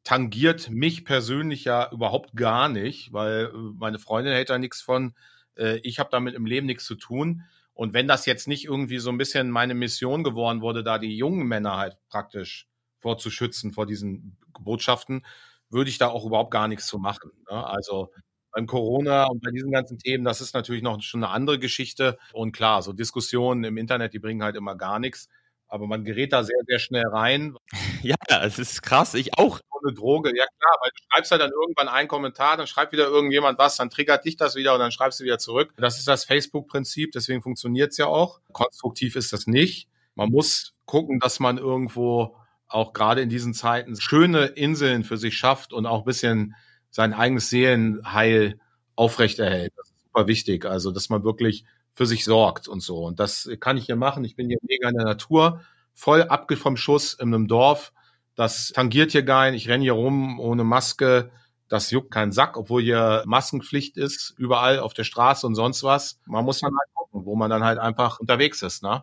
S2: tangiert mich persönlich ja überhaupt gar nicht, weil äh, meine Freundin hält da nichts von. Äh, ich habe damit im Leben nichts zu tun. Und wenn das jetzt nicht irgendwie so ein bisschen meine Mission geworden wurde, da die jungen Männer halt praktisch vorzuschützen vor diesen Botschaften, würde ich da auch überhaupt gar nichts zu machen. Ne? Also beim Corona und bei diesen ganzen Themen, das ist natürlich noch schon eine andere Geschichte. Und klar, so Diskussionen im Internet, die bringen halt immer gar nichts. Aber man gerät da sehr, sehr schnell rein.
S1: Ja, es ist krass. Ich auch.
S2: So eine Droge, ja klar, weil du schreibst halt dann irgendwann einen Kommentar, dann schreibt wieder irgendjemand was, dann triggert dich das wieder und dann schreibst du wieder zurück. Das ist das Facebook-Prinzip, deswegen funktioniert es ja auch. Konstruktiv ist das nicht. Man muss gucken, dass man irgendwo auch gerade in diesen Zeiten schöne Inseln für sich schafft und auch ein bisschen sein eigenes Seelenheil aufrechterhält. Das ist super wichtig. Also, dass man wirklich für sich sorgt und so. Und das kann ich hier machen. Ich bin hier mega in der Natur, voll abge vom Schuss in einem Dorf. Das tangiert hier gar nicht. Ich renne hier rum ohne Maske. Das juckt keinen Sack, obwohl hier Maskenpflicht ist, überall auf der Straße und sonst was. Man muss dann halt gucken, wo man dann halt einfach unterwegs ist, ne?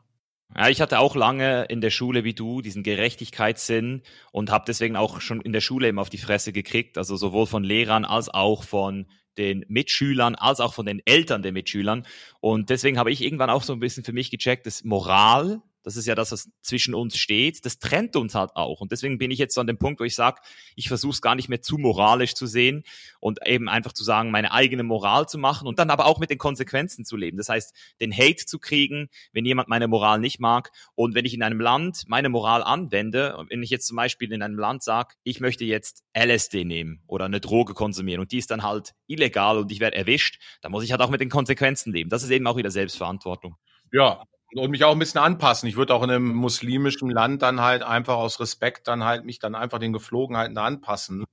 S1: Ja, ich hatte auch lange in der Schule wie du diesen Gerechtigkeitssinn und habe deswegen auch schon in der Schule eben auf die Fresse gekriegt, also sowohl von Lehrern als auch von den Mitschülern als auch von den Eltern der Mitschülern. Und deswegen habe ich irgendwann auch so ein bisschen für mich gecheckt, dass Moral das ist ja das, was zwischen uns steht. Das trennt uns halt auch. Und deswegen bin ich jetzt so an dem Punkt, wo ich sage, ich versuche es gar nicht mehr zu moralisch zu sehen und eben einfach zu sagen, meine eigene Moral zu machen und dann aber auch mit den Konsequenzen zu leben. Das heißt, den Hate zu kriegen, wenn jemand meine Moral nicht mag. Und wenn ich in einem Land meine Moral anwende, wenn ich jetzt zum Beispiel in einem Land sage, ich möchte jetzt LSD nehmen oder eine Droge konsumieren und die ist dann halt illegal und ich werde erwischt, dann muss ich halt auch mit den Konsequenzen leben. Das ist eben auch wieder Selbstverantwortung.
S2: Ja, und mich auch ein bisschen anpassen. Ich würde auch in einem muslimischen Land dann halt einfach aus Respekt dann halt mich dann einfach den Geflogenheiten da anpassen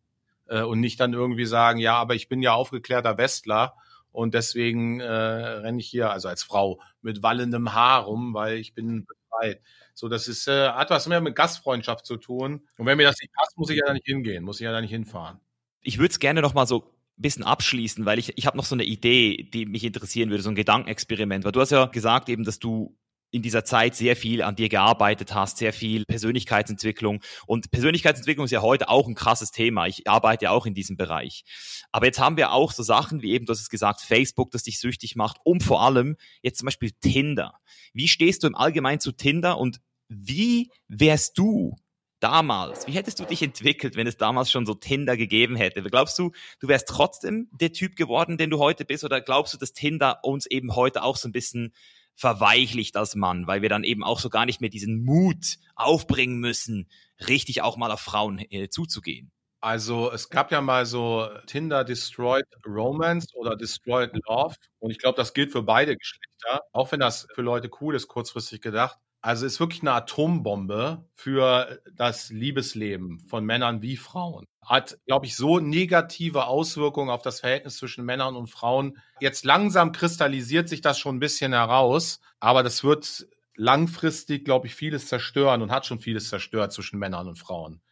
S2: äh, und nicht dann irgendwie sagen, ja, aber ich bin ja aufgeklärter Westler und deswegen äh, renne ich hier, also als Frau, mit wallendem Haar rum, weil ich bin befreit. So, das ist, äh, hat was mehr mit Gastfreundschaft zu tun. Und wenn mir das nicht passt, muss ich ja da nicht hingehen, muss ich ja da nicht hinfahren.
S1: Ich würde es gerne noch mal so bisschen abschließen, weil ich, ich habe noch so eine Idee, die mich interessieren würde, so ein Gedankenexperiment. Weil du hast ja gesagt eben, dass du in dieser Zeit sehr viel an dir gearbeitet hast, sehr viel Persönlichkeitsentwicklung. Und Persönlichkeitsentwicklung ist ja heute auch ein krasses Thema. Ich arbeite ja auch in diesem Bereich. Aber jetzt haben wir auch so Sachen wie eben, du hast es gesagt, Facebook, das dich süchtig macht und vor allem jetzt zum Beispiel Tinder. Wie stehst du im Allgemeinen zu Tinder und wie wärst du damals, wie hättest du dich entwickelt, wenn es damals schon so Tinder gegeben hätte? Glaubst du, du wärst trotzdem der Typ geworden, den du heute bist? Oder glaubst du, dass Tinder uns eben heute auch so ein bisschen verweichlicht als Mann, weil wir dann eben auch so gar nicht mehr diesen Mut aufbringen müssen, richtig auch mal auf Frauen äh, zuzugehen.
S2: Also es gab ja mal so Tinder Destroyed Romance oder Destroyed Love und ich glaube, das gilt für beide Geschlechter, auch wenn das für Leute cool ist, kurzfristig gedacht. Also ist wirklich eine Atombombe für das Liebesleben von Männern wie Frauen. Hat, glaube ich, so negative Auswirkungen auf das Verhältnis zwischen Männern und Frauen. Jetzt langsam kristallisiert sich das schon ein bisschen heraus, aber das wird langfristig, glaube ich, vieles zerstören und hat schon vieles zerstört zwischen Männern und Frauen.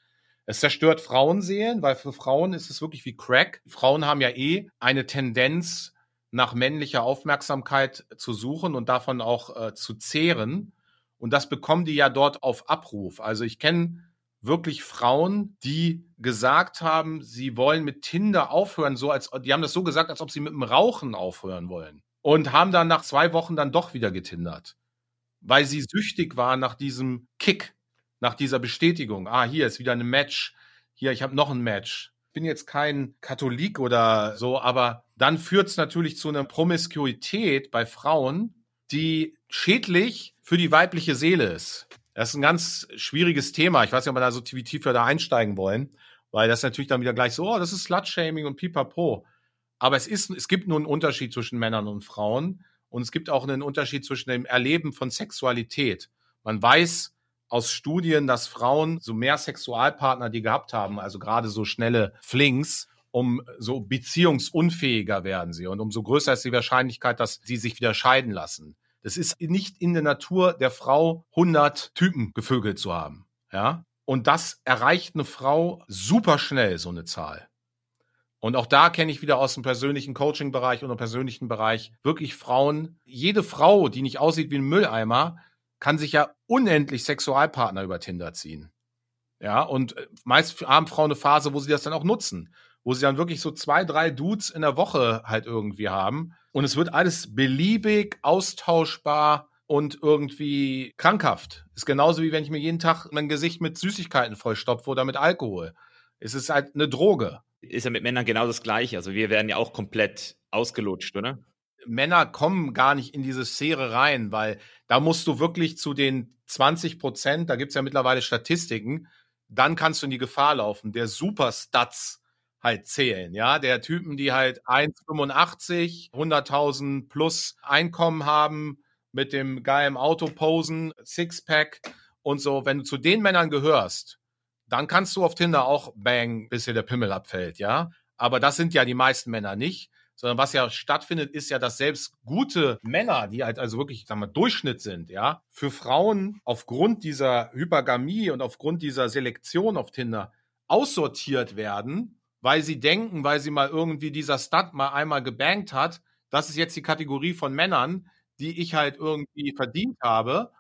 S2: Es zerstört Frauenseelen, weil für Frauen ist es wirklich wie Crack. Frauen haben ja eh eine Tendenz, nach männlicher Aufmerksamkeit zu suchen und davon auch äh, zu zehren. Und das bekommen die ja dort auf Abruf. Also ich kenne wirklich Frauen, die gesagt haben, sie wollen mit Tinder aufhören, so als die haben das so gesagt, als ob sie mit dem Rauchen aufhören wollen und haben dann nach zwei Wochen dann doch wieder getindert, weil sie süchtig waren nach diesem Kick, nach dieser Bestätigung. Ah, hier ist wieder ein Match. Hier, ich habe noch ein Match. Bin jetzt kein Katholik oder so, aber dann führt es natürlich zu einer Promiskuität bei Frauen, die schädlich für die weibliche Seele ist. Das ist ein ganz schwieriges Thema. Ich weiß nicht, ob wir da so tief da einsteigen wollen, weil das natürlich dann wieder gleich so, oh, das ist Slutshaming und pipapo. Aber es ist, es gibt nur einen Unterschied zwischen Männern und Frauen und es gibt auch einen Unterschied zwischen dem Erleben von Sexualität. Man weiß aus Studien, dass Frauen so mehr Sexualpartner, die gehabt haben, also gerade so schnelle Flings, um so beziehungsunfähiger werden sie und umso größer ist die Wahrscheinlichkeit, dass sie sich wieder scheiden lassen. Das ist nicht in der Natur der Frau, 100 Typen gevögelt zu haben. Ja. Und das erreicht eine Frau super schnell, so eine Zahl. Und auch da kenne ich wieder aus dem persönlichen Coaching-Bereich und dem persönlichen Bereich wirklich Frauen. Jede Frau, die nicht aussieht wie ein Mülleimer, kann sich ja unendlich Sexualpartner über Tinder ziehen. Ja, und äh, meist haben Frauen eine Phase, wo sie das dann auch nutzen, wo sie dann wirklich so zwei, drei Dudes in der Woche halt irgendwie haben. Und es wird alles beliebig, austauschbar und irgendwie krankhaft. Ist genauso wie wenn ich mir jeden Tag mein Gesicht mit Süßigkeiten vollstopfe oder mit Alkohol. Es ist halt eine Droge.
S1: Ist ja mit Männern genau das Gleiche. Also wir werden ja auch komplett ausgelutscht, oder?
S2: Männer kommen gar nicht in diese Sphäre rein, weil da musst du wirklich zu den 20 Prozent, da gibt es ja mittlerweile Statistiken, dann kannst du in die Gefahr laufen, der Superstats halt zählen, ja, der Typen, die halt 1,85, 100.000 plus Einkommen haben, mit dem geilen Auto posen, Sixpack und so, wenn du zu den Männern gehörst, dann kannst du auf Tinder auch bang, bis dir der Pimmel abfällt, ja. Aber das sind ja die meisten Männer nicht, sondern was ja stattfindet, ist ja, dass selbst gute Männer, die halt also wirklich, sagen wir, Durchschnitt sind, ja, für Frauen aufgrund dieser Hypergamie und aufgrund dieser Selektion auf Tinder aussortiert werden, weil sie denken, weil sie mal irgendwie dieser Stud mal einmal gebankt hat, das ist jetzt die Kategorie von Männern, die ich halt irgendwie verdient habe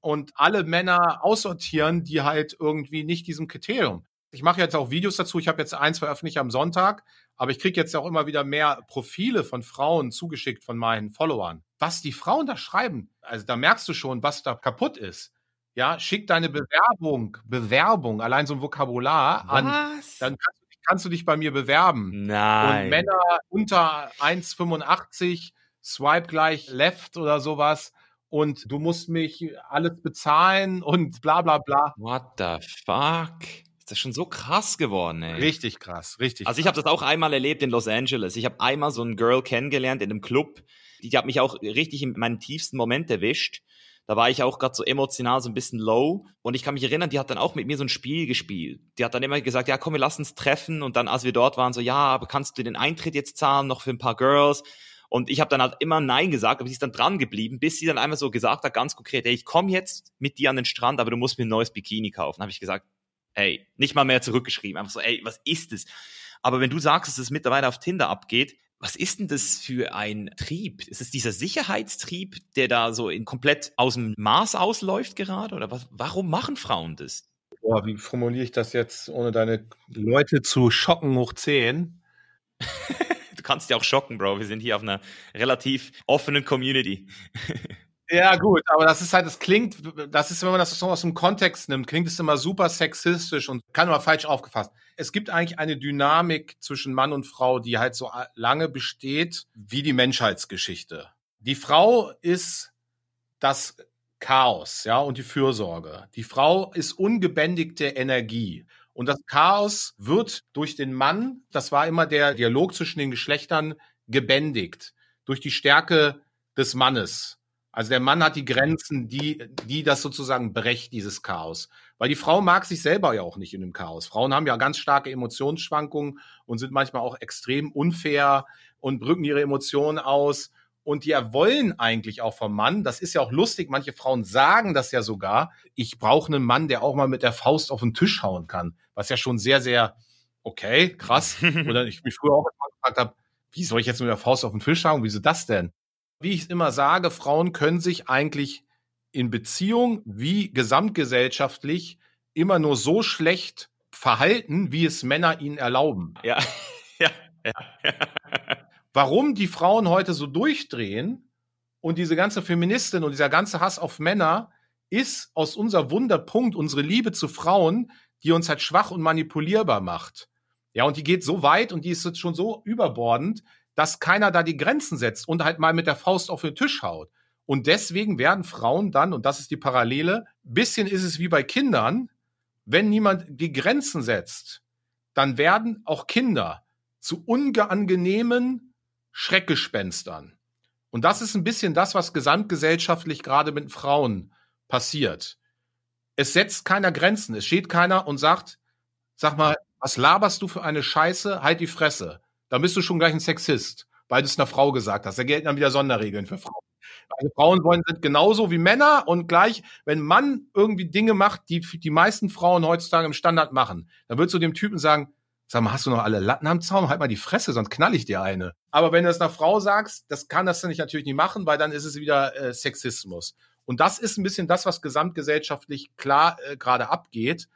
S2: und alle Männer aussortieren, die halt irgendwie nicht diesem Kriterium. Ich mache jetzt auch Videos dazu. Ich habe jetzt eins veröffentlicht am Sonntag, aber ich kriege jetzt auch immer wieder mehr Profile von Frauen zugeschickt von meinen Followern. Was die Frauen da schreiben, also da merkst du schon, was da kaputt ist. Ja, schick deine Bewerbung, Bewerbung, allein so ein Vokabular was? an. Dann kannst du, kannst du dich bei mir bewerben.
S1: Nein.
S2: Und Männer unter 1,85, swipe gleich left oder sowas und du musst mich alles bezahlen und bla bla bla.
S1: What the fuck? Ist das schon so krass geworden, ey.
S2: Richtig krass, richtig.
S1: Also ich habe das auch einmal erlebt in Los Angeles. Ich habe einmal so ein Girl kennengelernt in einem Club. Die, die hat mich auch richtig in meinem tiefsten Moment erwischt. Da war ich auch gerade so emotional so ein bisschen low. Und ich kann mich erinnern, die hat dann auch mit mir so ein Spiel gespielt. Die hat dann immer gesagt, ja komm, wir lassen uns treffen. Und dann, als wir dort waren, so, ja, aber kannst du den Eintritt jetzt zahlen, noch für ein paar Girls? Und ich habe dann halt immer Nein gesagt, aber sie ist dann dran geblieben, bis sie dann einmal so gesagt hat, ganz konkret, ey, ich komme jetzt mit dir an den Strand, aber du musst mir ein neues Bikini kaufen. Habe ich gesagt, ey, nicht mal mehr zurückgeschrieben. Einfach so, ey, was ist das? Aber wenn du sagst, dass es mittlerweile auf Tinder abgeht, was ist denn das für ein Trieb? Ist es dieser Sicherheitstrieb, der da so in komplett aus dem Maß ausläuft gerade? Oder was, warum machen Frauen das?
S2: Boah, wie formuliere ich das jetzt, ohne deine Leute zu schocken hoch 10?
S1: du kannst ja auch schocken, Bro. Wir sind hier auf einer relativ offenen Community.
S2: Ja, gut, aber das ist halt, das klingt, das ist, wenn man das so aus dem Kontext nimmt, klingt es immer super sexistisch und kann immer falsch aufgefasst. Es gibt eigentlich eine Dynamik zwischen Mann und Frau, die halt so lange besteht wie die Menschheitsgeschichte. Die Frau ist das Chaos, ja, und die Fürsorge. Die Frau ist ungebändigte Energie. Und das Chaos wird durch den Mann, das war immer der Dialog zwischen den Geschlechtern, gebändigt. Durch die Stärke des Mannes. Also der Mann hat die Grenzen, die, die das sozusagen brecht, dieses Chaos. Weil die Frau mag sich selber ja auch nicht in dem Chaos. Frauen haben ja ganz starke Emotionsschwankungen und sind manchmal auch extrem unfair und drücken ihre Emotionen aus. Und die wollen eigentlich auch vom Mann, das ist ja auch lustig, manche Frauen sagen das ja sogar, ich brauche einen Mann, der auch mal mit der Faust auf den Tisch hauen kann. Was ja schon sehr, sehr, okay, krass. Oder ich mich früher auch gefragt habe, wie soll ich jetzt mit der Faust auf den Tisch hauen? Wieso das denn? Wie ich immer sage, Frauen können sich eigentlich in Beziehung wie gesamtgesellschaftlich immer nur so schlecht verhalten, wie es Männer ihnen erlauben.
S1: Ja, ja, ja.
S2: Warum die Frauen heute so durchdrehen und diese ganze Feministin und dieser ganze Hass auf Männer ist aus unser Wunderpunkt, unsere Liebe zu Frauen, die uns halt schwach und manipulierbar macht. Ja, und die geht so weit und die ist jetzt schon so überbordend, dass keiner da die Grenzen setzt und halt mal mit der Faust auf den Tisch haut. Und deswegen werden Frauen dann, und das ist die Parallele, bisschen ist es wie bei Kindern, wenn niemand die Grenzen setzt, dann werden auch Kinder zu unangenehmen Schreckgespenstern. Und das ist ein bisschen das, was gesamtgesellschaftlich gerade mit Frauen passiert. Es setzt keiner Grenzen. Es steht keiner und sagt, sag mal, was laberst du für eine Scheiße? Halt die Fresse dann bist du schon gleich ein Sexist, weil du es einer Frau gesagt hast. Da gelten dann wieder Sonderregeln für Frauen. Also Frauen wollen sind genauso wie Männer und gleich, wenn Mann irgendwie Dinge macht, die die meisten Frauen heutzutage im Standard machen, dann würdest du dem Typen sagen, sag mal, hast du noch alle Latten am Zaun? Halt mal die Fresse, sonst knall ich dir eine. Aber wenn du es einer Frau sagst, das kann das nicht natürlich nicht machen, weil dann ist es wieder äh, Sexismus. Und das ist ein bisschen das, was gesamtgesellschaftlich klar äh, gerade abgeht,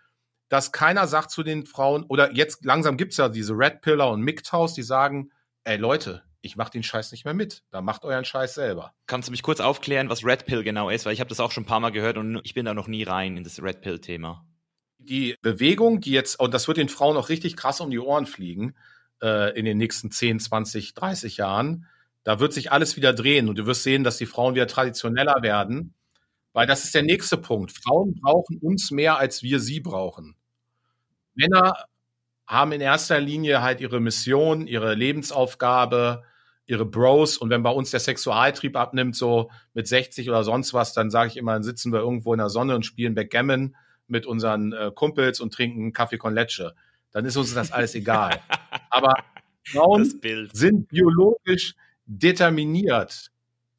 S2: dass keiner sagt zu den Frauen, oder jetzt langsam gibt's ja diese Red Pillar und MGTOWs, die sagen, ey Leute, ich mach den Scheiß nicht mehr mit. Da macht euren Scheiß selber.
S1: Kannst du mich kurz aufklären, was Red Pill genau ist? Weil ich habe das auch schon ein paar Mal gehört und ich bin da noch nie rein in das Red Pill-Thema.
S2: Die Bewegung, die jetzt, und das wird den Frauen auch richtig krass um die Ohren fliegen, äh, in den nächsten 10, 20, 30 Jahren, da wird sich alles wieder drehen und du wirst sehen, dass die Frauen wieder traditioneller werden, weil das ist der nächste Punkt. Frauen brauchen uns mehr, als wir sie brauchen. Männer haben in erster Linie halt ihre Mission, ihre Lebensaufgabe, ihre Bros. Und wenn bei uns der Sexualtrieb abnimmt, so mit 60 oder sonst was, dann sage ich immer, dann sitzen wir irgendwo in der Sonne und spielen Backgammon mit unseren äh, Kumpels und trinken Kaffee con Leche. Dann ist uns das alles egal. Aber Frauen sind biologisch determiniert.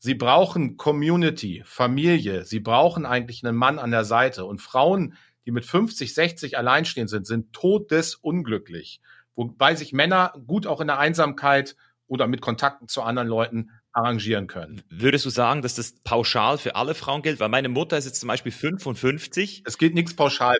S2: Sie brauchen Community, Familie. Sie brauchen eigentlich einen Mann an der Seite. Und Frauen, die mit 50, 60 alleinstehend sind, sind todesunglücklich. Wobei sich Männer gut auch in der Einsamkeit oder mit Kontakten zu anderen Leuten arrangieren können.
S1: Würdest du sagen, dass das pauschal für alle Frauen gilt? Weil meine Mutter ist jetzt zum Beispiel 55.
S2: Es gilt nichts pauschal.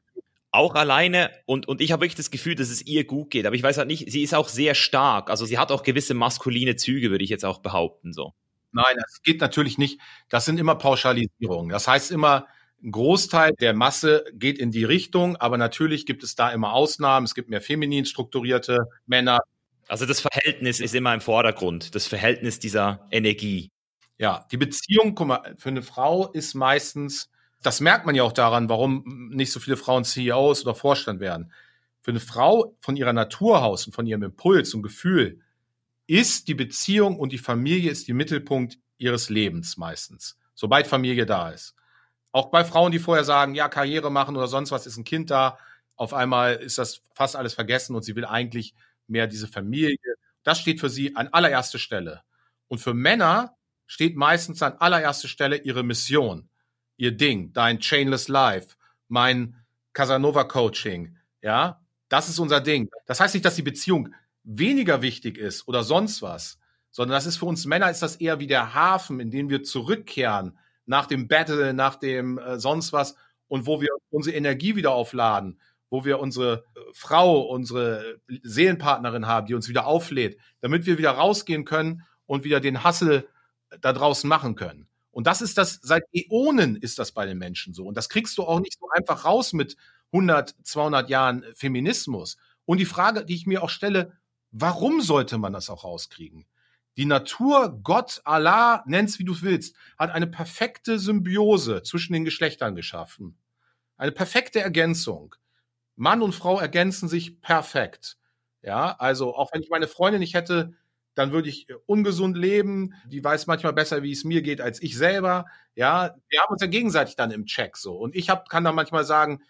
S1: Auch alleine und, und ich habe wirklich das Gefühl, dass es ihr gut geht. Aber ich weiß halt nicht, sie ist auch sehr stark. Also sie hat auch gewisse maskuline Züge, würde ich jetzt auch behaupten. So.
S2: Nein, das geht natürlich nicht. Das sind immer Pauschalisierungen. Das heißt immer, ein Großteil der Masse geht in die Richtung, aber natürlich gibt es da immer Ausnahmen. Es gibt mehr feminin strukturierte Männer,
S1: also das Verhältnis ist immer im Vordergrund, das Verhältnis dieser Energie.
S2: Ja, die Beziehung, guck mal, für eine Frau ist meistens, das merkt man ja auch daran, warum nicht so viele Frauen CEOs oder Vorstand werden. Für eine Frau von ihrer Natur aus und von ihrem Impuls und Gefühl ist die Beziehung und die Familie ist die Mittelpunkt ihres Lebens meistens, sobald Familie da ist. Auch bei Frauen, die vorher sagen, ja, Karriere machen oder sonst was, ist ein Kind da, auf einmal ist das fast alles vergessen und sie will eigentlich mehr diese Familie. Das steht für sie an allererster Stelle. Und für Männer steht meistens an allererster Stelle ihre Mission, ihr Ding, dein Chainless Life, mein Casanova Coaching, ja, das ist unser Ding. Das heißt nicht, dass die Beziehung weniger wichtig ist oder sonst was, sondern das ist für uns Männer ist das eher wie der Hafen, in den wir zurückkehren nach dem Battle, nach dem äh, sonst was und wo wir unsere Energie wieder aufladen wo wir unsere äh, Frau, unsere Seelenpartnerin haben, die uns wieder auflädt, damit wir wieder rausgehen können und wieder den Hassel da draußen machen können. Und das ist das, seit Äonen ist das bei den Menschen so. Und das kriegst du auch nicht so einfach raus mit 100, 200 Jahren Feminismus. Und die Frage, die ich mir auch stelle, warum sollte man das auch rauskriegen? Die Natur, Gott, Allah, nenn's wie du willst, hat eine perfekte Symbiose zwischen den Geschlechtern geschaffen. Eine perfekte Ergänzung. Mann und Frau ergänzen sich perfekt. Ja, also auch wenn ich meine Freundin nicht hätte, dann würde ich äh, ungesund leben. Die weiß manchmal besser, wie es mir geht, als ich selber. Ja, wir haben uns ja gegenseitig dann im Check so. Und ich hab, kann dann manchmal sagen,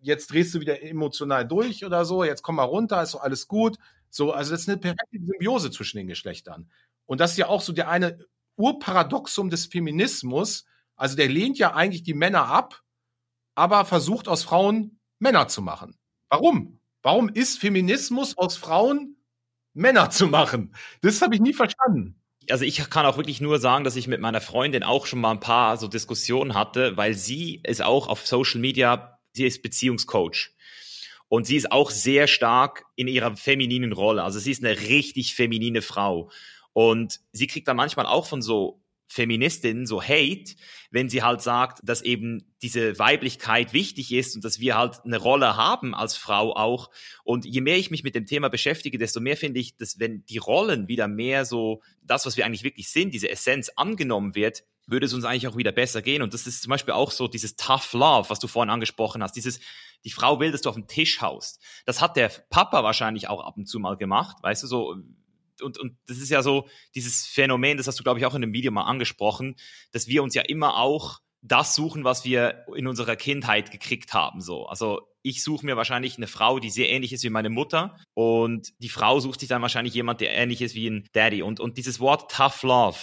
S2: jetzt drehst du wieder emotional durch oder so, jetzt komm mal runter, ist doch alles gut. So, also das ist eine perfekte Symbiose zwischen den Geschlechtern. Und das ist ja auch so der eine Urparadoxum des Feminismus. Also der lehnt ja eigentlich die Männer ab, aber versucht aus Frauen Männer zu machen. Warum? Warum ist Feminismus aus Frauen Männer zu machen? Das habe ich nie verstanden.
S1: Also ich kann auch wirklich nur sagen, dass ich mit meiner Freundin auch schon mal ein paar so Diskussionen hatte, weil sie ist auch auf Social Media, sie ist Beziehungscoach. Und sie ist auch sehr stark in ihrer femininen Rolle. Also sie ist eine richtig feminine Frau. Und sie kriegt dann manchmal auch von so Feministin so Hate, wenn sie halt sagt, dass eben diese Weiblichkeit wichtig ist und dass wir halt eine Rolle haben als Frau auch. Und je mehr ich mich mit dem Thema beschäftige, desto mehr finde ich, dass wenn die Rollen wieder mehr so das, was wir eigentlich wirklich sind, diese Essenz angenommen wird, würde es uns eigentlich auch wieder besser gehen. Und das ist zum Beispiel auch so dieses Tough Love, was du vorhin angesprochen hast. Dieses, die Frau will, dass du auf den Tisch haust. Das hat der Papa wahrscheinlich auch ab und zu mal gemacht. Weißt du, so, und, und das ist ja so dieses Phänomen, das hast du, glaube ich, auch in dem Video mal angesprochen, dass wir uns ja immer auch das suchen, was wir in unserer Kindheit gekriegt haben. So. Also ich suche mir wahrscheinlich eine Frau, die sehr ähnlich ist wie meine Mutter und die Frau sucht sich dann wahrscheinlich jemand, der ähnlich ist wie ein Daddy. Und, und dieses Wort Tough Love,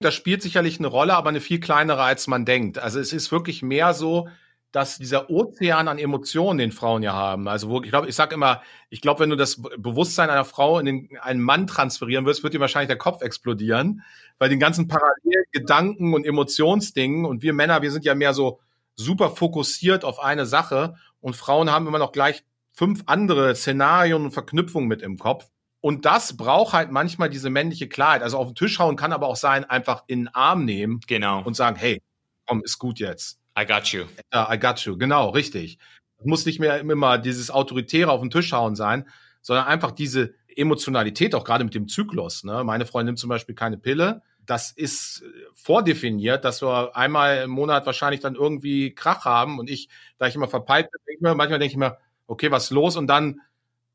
S2: Das spielt sicherlich eine Rolle, aber eine viel kleinere, als man denkt. Also es ist wirklich mehr so, dass dieser Ozean an Emotionen, den Frauen ja haben, also wo, ich glaube, ich sage immer, ich glaube, wenn du das Bewusstsein einer Frau in den, einen Mann transferieren wirst, wird dir wahrscheinlich der Kopf explodieren, weil den ganzen parallelen Gedanken und Emotionsdingen und wir Männer, wir sind ja mehr so super fokussiert auf eine Sache und Frauen haben immer noch gleich fünf andere Szenarien und Verknüpfungen mit im Kopf. Und das braucht halt manchmal diese männliche Klarheit. Also auf den Tisch hauen kann aber auch sein, einfach in den Arm nehmen
S1: genau.
S2: und sagen, hey, komm, ist gut jetzt.
S1: I got you.
S2: Ja, I got you, genau, richtig. Es muss nicht mehr immer dieses Autoritäre auf den Tisch hauen sein, sondern einfach diese Emotionalität, auch gerade mit dem Zyklus. Ne? Meine Freundin nimmt zum Beispiel keine Pille. Das ist vordefiniert, dass wir einmal im Monat wahrscheinlich dann irgendwie Krach haben. Und ich, da ich immer verpeilt bin, denke ich mir, manchmal denke ich mir, okay, was ist los? Und dann,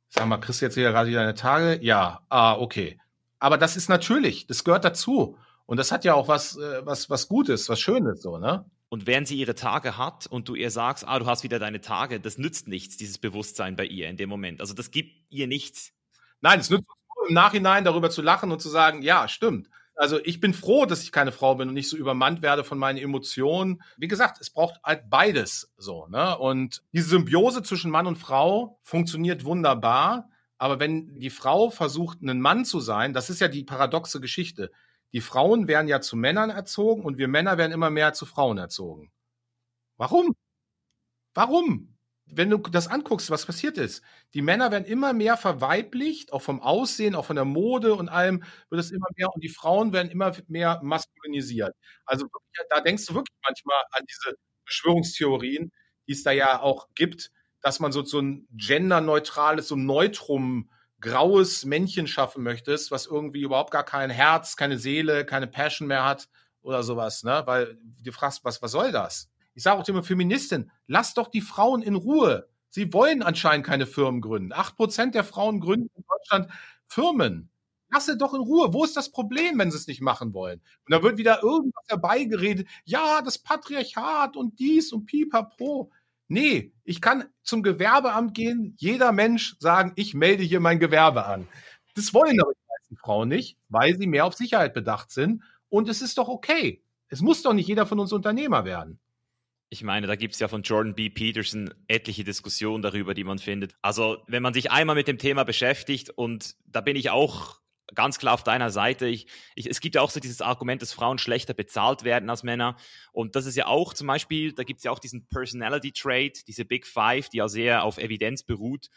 S2: sag mal, kriegst du jetzt hier gerade deine Tage? Ja, ah, okay. Aber das ist natürlich, das gehört dazu. Und das hat ja auch was, äh, was, was Gutes, was Schönes, so, ne?
S1: Und während sie ihre Tage hat und du ihr sagst, ah, du hast wieder deine Tage, das nützt nichts, dieses Bewusstsein bei ihr in dem Moment. Also das gibt ihr nichts.
S2: Nein, es nützt nur im Nachhinein darüber zu lachen und zu sagen, ja, stimmt. Also ich bin froh, dass ich keine Frau bin und nicht so übermannt werde von meinen Emotionen. Wie gesagt, es braucht halt beides so. Ne? Und diese Symbiose zwischen Mann und Frau funktioniert wunderbar. Aber wenn die Frau versucht, ein Mann zu sein, das ist ja die paradoxe Geschichte. Die Frauen werden ja zu Männern erzogen und wir Männer werden immer mehr zu Frauen erzogen. Warum? Warum? Wenn du das anguckst, was passiert ist, die Männer werden immer mehr verweiblicht, auch vom Aussehen, auch von der Mode und allem wird es immer mehr und die Frauen werden immer mehr maskulinisiert. Also da denkst du wirklich manchmal an diese Verschwörungstheorien, die es da ja auch gibt, dass man so, so ein genderneutrales, so ein Neutrum graues Männchen schaffen möchtest, was irgendwie überhaupt gar kein Herz, keine Seele, keine Passion mehr hat oder sowas, ne? Weil du fragst, was, was soll das? Ich sage auch immer Feministin, lass doch die Frauen in Ruhe. Sie wollen anscheinend keine Firmen gründen. Acht Prozent der Frauen gründen in Deutschland Firmen. Lass sie doch in Ruhe. Wo ist das Problem, wenn sie es nicht machen wollen? Und da wird wieder irgendwas herbeigeredet. Ja, das Patriarchat und dies und pipapo. Nee, ich kann zum Gewerbeamt gehen, jeder Mensch sagen, ich melde hier mein Gewerbe an. Das wollen aber die meisten Frauen nicht, weil sie mehr auf Sicherheit bedacht sind. Und es ist doch okay. Es muss doch nicht jeder von uns Unternehmer werden.
S1: Ich meine, da gibt es ja von Jordan B. Peterson etliche Diskussionen darüber, die man findet. Also, wenn man sich einmal mit dem Thema beschäftigt, und da bin ich auch ganz klar auf deiner Seite. Ich, ich, es gibt ja auch so dieses Argument, dass Frauen schlechter bezahlt werden als Männer. Und das ist ja auch zum Beispiel, da gibt es ja auch diesen Personality Trade, diese Big Five, die ja sehr auf Evidenz beruht.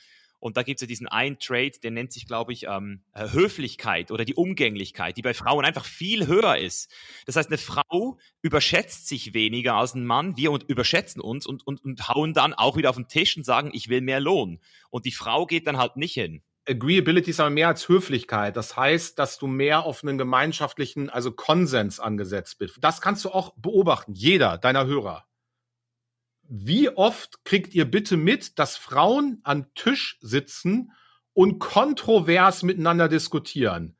S1: Und da gibt es ja diesen einen Trade, der nennt sich, glaube ich, ähm, äh, Höflichkeit oder die Umgänglichkeit, die bei Frauen einfach viel höher ist. Das heißt, eine Frau überschätzt sich weniger als ein Mann. Wir überschätzen uns und, und, und hauen dann auch wieder auf den Tisch und sagen, ich will mehr Lohn. Und die Frau geht dann halt nicht hin.
S2: Agreeability ist aber mehr als Höflichkeit. Das heißt, dass du mehr auf einen gemeinschaftlichen, also Konsens angesetzt bist. Das kannst du auch beobachten, jeder deiner Hörer. Wie oft kriegt ihr bitte mit, dass Frauen am Tisch sitzen und kontrovers miteinander diskutieren?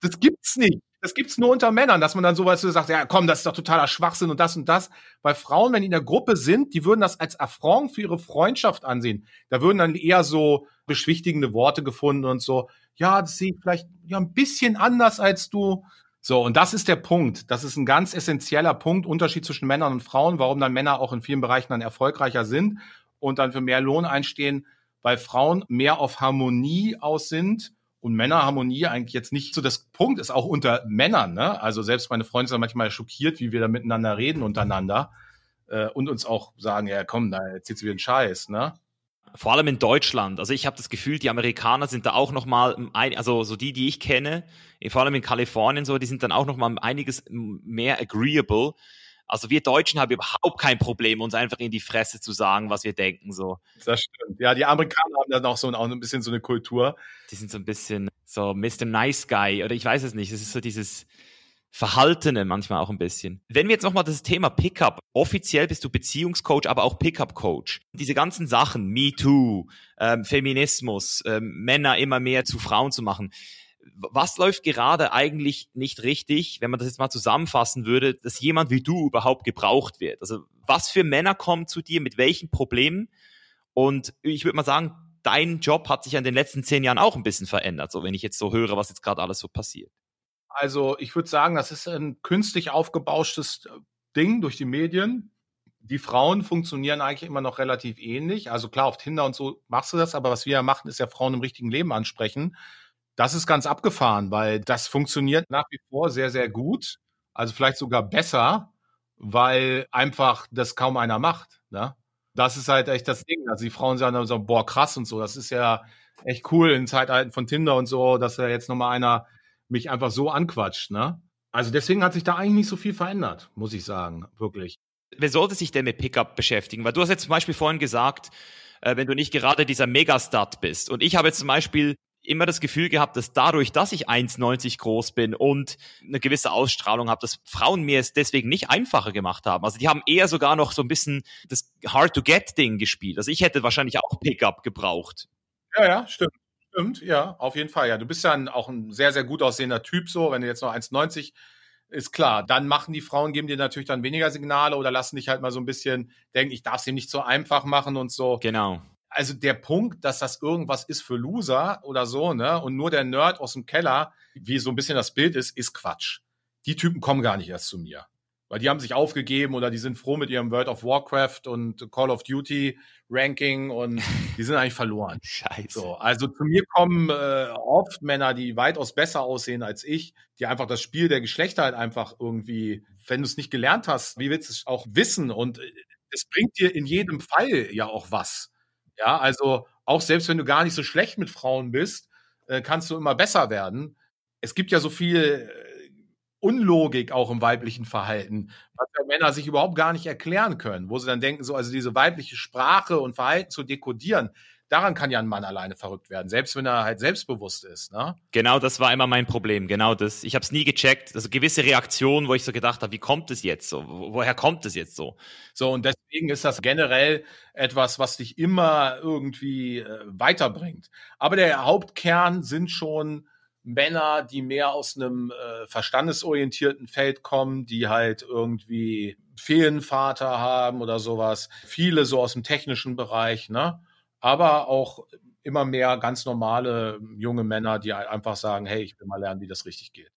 S2: Das gibt's nicht. Das gibt's nur unter Männern, dass man dann sowas so sagt, ja komm, das ist doch totaler Schwachsinn und das und das. Weil Frauen, wenn die in der Gruppe sind, die würden das als Affront für ihre Freundschaft ansehen. Da würden dann eher so beschwichtigende Worte gefunden und so, ja, das sieht vielleicht ja ein bisschen anders als du. So, und das ist der Punkt. Das ist ein ganz essentieller Punkt, Unterschied zwischen Männern und Frauen, warum dann Männer auch in vielen Bereichen dann erfolgreicher sind und dann für mehr Lohn einstehen, weil Frauen mehr auf Harmonie aus sind und Männerharmonie eigentlich jetzt nicht so das Punkt ist, auch unter Männern. Ne? Also selbst meine Freunde sind manchmal schockiert, wie wir da miteinander reden untereinander äh, und uns auch sagen, ja komm, da erzählst du wieder einen Scheiß. Ne?
S1: Vor allem in Deutschland. Also ich habe das Gefühl, die Amerikaner sind da auch noch mal, also so die, die ich kenne, vor allem in Kalifornien so, die sind dann auch noch mal einiges mehr agreeable. Also wir Deutschen haben überhaupt kein Problem, uns einfach in die Fresse zu sagen, was wir denken so.
S2: Das stimmt. Ja, die Amerikaner haben dann auch so ein, auch ein bisschen so eine Kultur.
S1: Die sind so ein bisschen so Mr. Nice Guy oder ich weiß es nicht. Es ist so dieses Verhaltene manchmal auch ein bisschen. Wenn wir jetzt nochmal das Thema Pickup, offiziell bist du Beziehungscoach, aber auch Pickup-Coach. Diese ganzen Sachen, Me Too, ähm, Feminismus, ähm, Männer immer mehr zu Frauen zu machen. Was läuft gerade eigentlich nicht richtig, wenn man das jetzt mal zusammenfassen würde, dass jemand wie du überhaupt gebraucht wird? Also was für Männer kommen zu dir, mit welchen Problemen? Und ich würde mal sagen, dein Job hat sich in den letzten zehn Jahren auch ein bisschen verändert, so wenn ich jetzt so höre, was jetzt gerade alles so passiert.
S2: Also ich würde sagen, das ist ein künstlich aufgebauschtes Ding durch die Medien. Die Frauen funktionieren eigentlich immer noch relativ ähnlich. Also klar, auf Tinder und so machst du das, aber was wir ja machen, ist ja Frauen im richtigen Leben ansprechen. Das ist ganz abgefahren, weil das funktioniert nach wie vor sehr, sehr gut. Also vielleicht sogar besser, weil einfach das kaum einer macht. Ne? Das ist halt echt das Ding. Also die Frauen sagen dann so, boah, krass und so. Das ist ja echt cool in Zeitalten von Tinder und so, dass da jetzt nochmal einer mich einfach so anquatscht. Ne? Also deswegen hat sich da eigentlich nicht so viel verändert, muss ich sagen, wirklich.
S1: Wer sollte sich denn mit Pickup beschäftigen? Weil du hast jetzt zum Beispiel vorhin gesagt, äh, wenn du nicht gerade dieser Megastart bist. Und ich habe jetzt zum Beispiel immer das Gefühl gehabt, dass dadurch, dass ich 1,90 groß bin und eine gewisse Ausstrahlung habe, dass Frauen mir es deswegen nicht einfacher gemacht haben. Also die haben eher sogar noch so ein bisschen das Hard-to-Get-Ding gespielt. Also ich hätte wahrscheinlich auch Pickup gebraucht.
S2: Ja, ja, stimmt. Stimmt, ja, auf jeden Fall. Ja, du bist ja ein, auch ein sehr, sehr gut aussehender Typ so. Wenn du jetzt noch 1,90 ist klar, dann machen die Frauen, geben dir natürlich dann weniger Signale oder lassen dich halt mal so ein bisschen denken, ich darf es ihm nicht so einfach machen und so.
S1: Genau.
S2: Also der Punkt, dass das irgendwas ist für Loser oder so, ne, und nur der Nerd aus dem Keller, wie so ein bisschen das Bild ist, ist Quatsch. Die Typen kommen gar nicht erst zu mir. Weil die haben sich aufgegeben oder die sind froh mit ihrem World of Warcraft und Call of Duty Ranking und die sind eigentlich verloren.
S1: Scheiße.
S2: So, also zu mir kommen äh, oft Männer, die weitaus besser aussehen als ich, die einfach das Spiel der Geschlechter halt einfach irgendwie, wenn du es nicht gelernt hast, wie willst du es auch wissen? Und äh, es bringt dir in jedem Fall ja auch was. Ja, also auch selbst wenn du gar nicht so schlecht mit Frauen bist, äh, kannst du immer besser werden. Es gibt ja so viel äh, Unlogik auch im weiblichen Verhalten, was ja Männer sich überhaupt gar nicht erklären können, wo sie dann denken, so, also diese weibliche Sprache und Verhalten zu dekodieren, daran kann ja ein Mann alleine verrückt werden, selbst wenn er halt selbstbewusst ist. Ne?
S1: Genau, das war immer mein Problem. Genau das. Ich habe es nie gecheckt. Also gewisse Reaktionen, wo ich so gedacht habe, wie kommt es jetzt so? Woher kommt es jetzt so?
S2: So, und deswegen ist das generell etwas, was dich immer irgendwie äh, weiterbringt. Aber der Hauptkern sind schon Männer, die mehr aus einem äh, verstandesorientierten Feld kommen, die halt irgendwie Feenvater haben oder sowas. Viele so aus dem technischen Bereich, ne? Aber auch immer mehr ganz normale junge Männer, die einfach sagen, hey, ich will mal lernen, wie das richtig geht.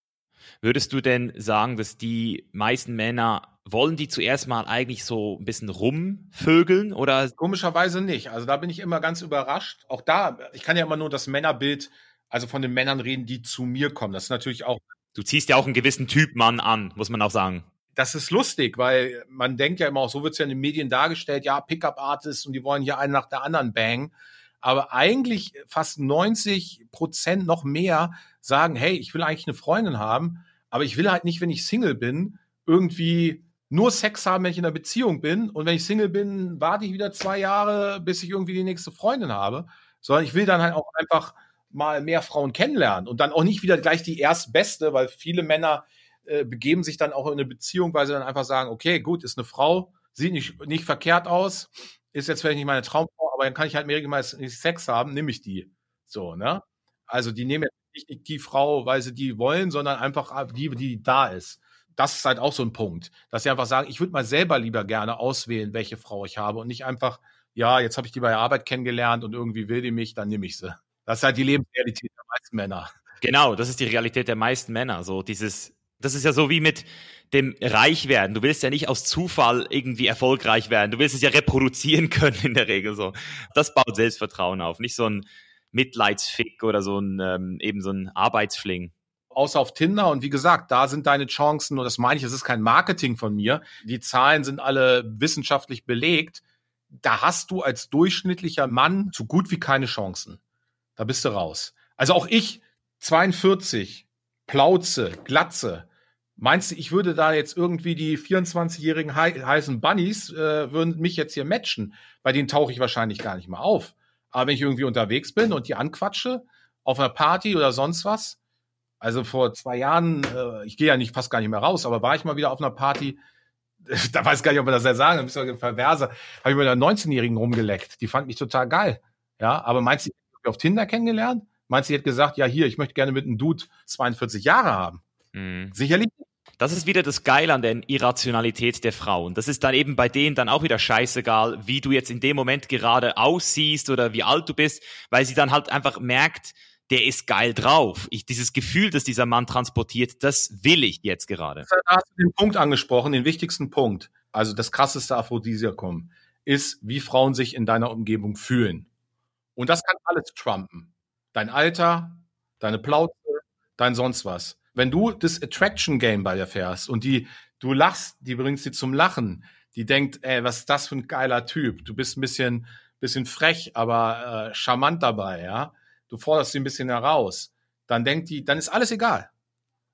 S1: Würdest du denn sagen, dass die meisten Männer wollen die zuerst mal eigentlich so ein bisschen rumvögeln oder?
S2: Komischerweise nicht. Also da bin ich immer ganz überrascht. Auch da, ich kann ja immer nur das Männerbild also von den Männern reden, die zu mir kommen. Das ist natürlich auch.
S1: Du ziehst ja auch einen gewissen Typ Mann an, muss man auch sagen.
S2: Das ist lustig, weil man denkt ja immer auch, so wird es ja in den Medien dargestellt, ja, Pickup-Artists und die wollen hier einen nach der anderen bang. Aber eigentlich fast 90 Prozent noch mehr sagen, hey, ich will eigentlich eine Freundin haben, aber ich will halt nicht, wenn ich Single bin, irgendwie nur Sex haben, wenn ich in einer Beziehung bin. Und wenn ich Single bin, warte ich wieder zwei Jahre, bis ich irgendwie die nächste Freundin habe. Sondern ich will dann halt auch einfach mal mehr Frauen kennenlernen und dann auch nicht wieder gleich die erstbeste, weil viele Männer äh, begeben sich dann auch in eine Beziehung, weil sie dann einfach sagen, okay, gut, ist eine Frau, sieht nicht, nicht verkehrt aus, ist jetzt vielleicht nicht meine Traumfrau, aber dann kann ich halt mehrmals Sex haben, nehme ich die. So, ne? Also die nehmen jetzt nicht die Frau, weil sie die wollen, sondern einfach die, die da ist. Das ist halt auch so ein Punkt, dass sie einfach sagen, ich würde mal selber lieber gerne auswählen, welche Frau ich habe und nicht einfach, ja, jetzt habe ich die bei der Arbeit kennengelernt und irgendwie will die mich, dann nehme ich sie. Das ist halt die Lebensrealität der meisten Männer.
S1: Genau, das ist die Realität der meisten Männer. So dieses, das ist ja so wie mit dem Reichwerden. Du willst ja nicht aus Zufall irgendwie erfolgreich werden. Du willst es ja reproduzieren können in der Regel so. Das baut Selbstvertrauen auf, nicht so ein Mitleidsfick oder so ein ähm, eben so ein Arbeitsfling
S2: außer auf Tinder. Und wie gesagt, da sind deine Chancen, und das meine ich, es ist kein Marketing von mir. Die Zahlen sind alle wissenschaftlich belegt. Da hast du als durchschnittlicher Mann so gut wie keine Chancen da bist du raus. Also auch ich, 42, Plauze, Glatze. Meinst du, ich würde da jetzt irgendwie die 24-jährigen heißen Bunnies äh, würden mich jetzt hier matchen? Bei denen tauche ich wahrscheinlich gar nicht mehr auf. Aber wenn ich irgendwie unterwegs bin und die anquatsche, auf einer Party oder sonst was, also vor zwei Jahren, äh, ich gehe ja nicht fast gar nicht mehr raus, aber war ich mal wieder auf einer Party, da weiß ich gar nicht, ob man das ja sagen, da bist du perverse, habe ich mit einer 19-Jährigen rumgeleckt. Die fand mich total geil. Ja, aber meinst du, auf Tinder kennengelernt? Meinst du, sie hat gesagt, ja, hier, ich möchte gerne mit einem Dude 42 Jahre haben? Mhm. Sicherlich
S1: das ist wieder das Geile an der Irrationalität der Frauen. Das ist dann eben bei denen dann auch wieder scheißegal, wie du jetzt in dem Moment gerade aussiehst oder wie alt du bist, weil sie dann halt einfach merkt, der ist geil drauf. Ich, dieses Gefühl, das dieser Mann transportiert, das will ich jetzt gerade.
S2: Da hast du den Punkt angesprochen, den wichtigsten Punkt. Also das krasseste Aphrodisiakum ist, wie Frauen sich in deiner Umgebung fühlen. Und das kann alles trumpen. Dein Alter, deine Plauze, dein sonst was. Wenn du das Attraction Game bei dir fährst und die, du lachst, die bringst sie zum Lachen, die denkt, ey, was ist das für ein geiler Typ? Du bist ein bisschen, bisschen frech, aber äh, charmant dabei, ja. Du forderst sie ein bisschen heraus. Dann denkt die, dann ist alles egal.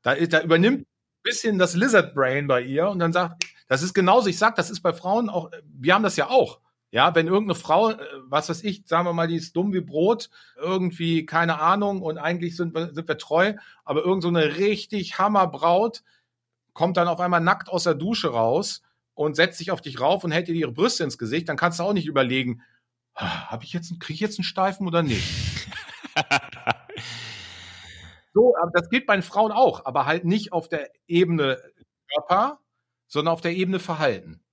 S2: Da, da übernimmt ein bisschen das Lizard Brain bei ihr und dann sagt, das ist genauso, ich sag, das ist bei Frauen auch, wir haben das ja auch. Ja, wenn irgendeine Frau, äh, was weiß ich, sagen wir mal, die ist dumm wie Brot, irgendwie, keine Ahnung, und eigentlich sind wir, sind wir treu, aber irgend so eine richtig Hammerbraut kommt dann auf einmal nackt aus der Dusche raus und setzt sich auf dich rauf und hält dir ihre Brüste ins Gesicht, dann kannst du auch nicht überlegen, habe ich jetzt, kriege ich jetzt einen Steifen oder nicht? so, das geht bei den Frauen auch, aber halt nicht auf der Ebene Körper, sondern auf der Ebene Verhalten.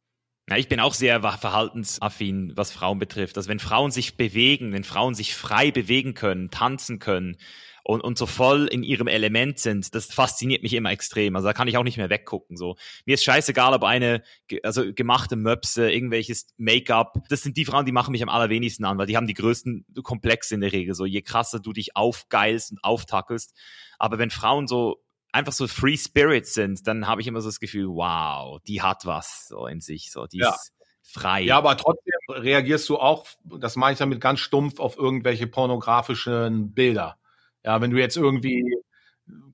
S1: Ja, ich bin auch sehr verhaltensaffin, was Frauen betrifft. Also wenn Frauen sich bewegen, wenn Frauen sich frei bewegen können, tanzen können, und, und so voll in ihrem Element sind, das fasziniert mich immer extrem. Also da kann ich auch nicht mehr weggucken. So. Mir ist scheißegal, ob eine also gemachte Möpse, irgendwelches Make-up, das sind die Frauen, die machen mich am allerwenigsten an, weil die haben die größten Komplexe in der Regel. So, je krasser du dich aufgeilst und auftackelst. Aber wenn Frauen so einfach so Free Spirits sind, dann habe ich immer so das Gefühl, wow, die hat was so in sich. So, die ja. ist frei.
S2: Ja, aber trotzdem reagierst du auch, das meine ich damit ganz stumpf, auf irgendwelche pornografischen Bilder. Ja, wenn du jetzt irgendwie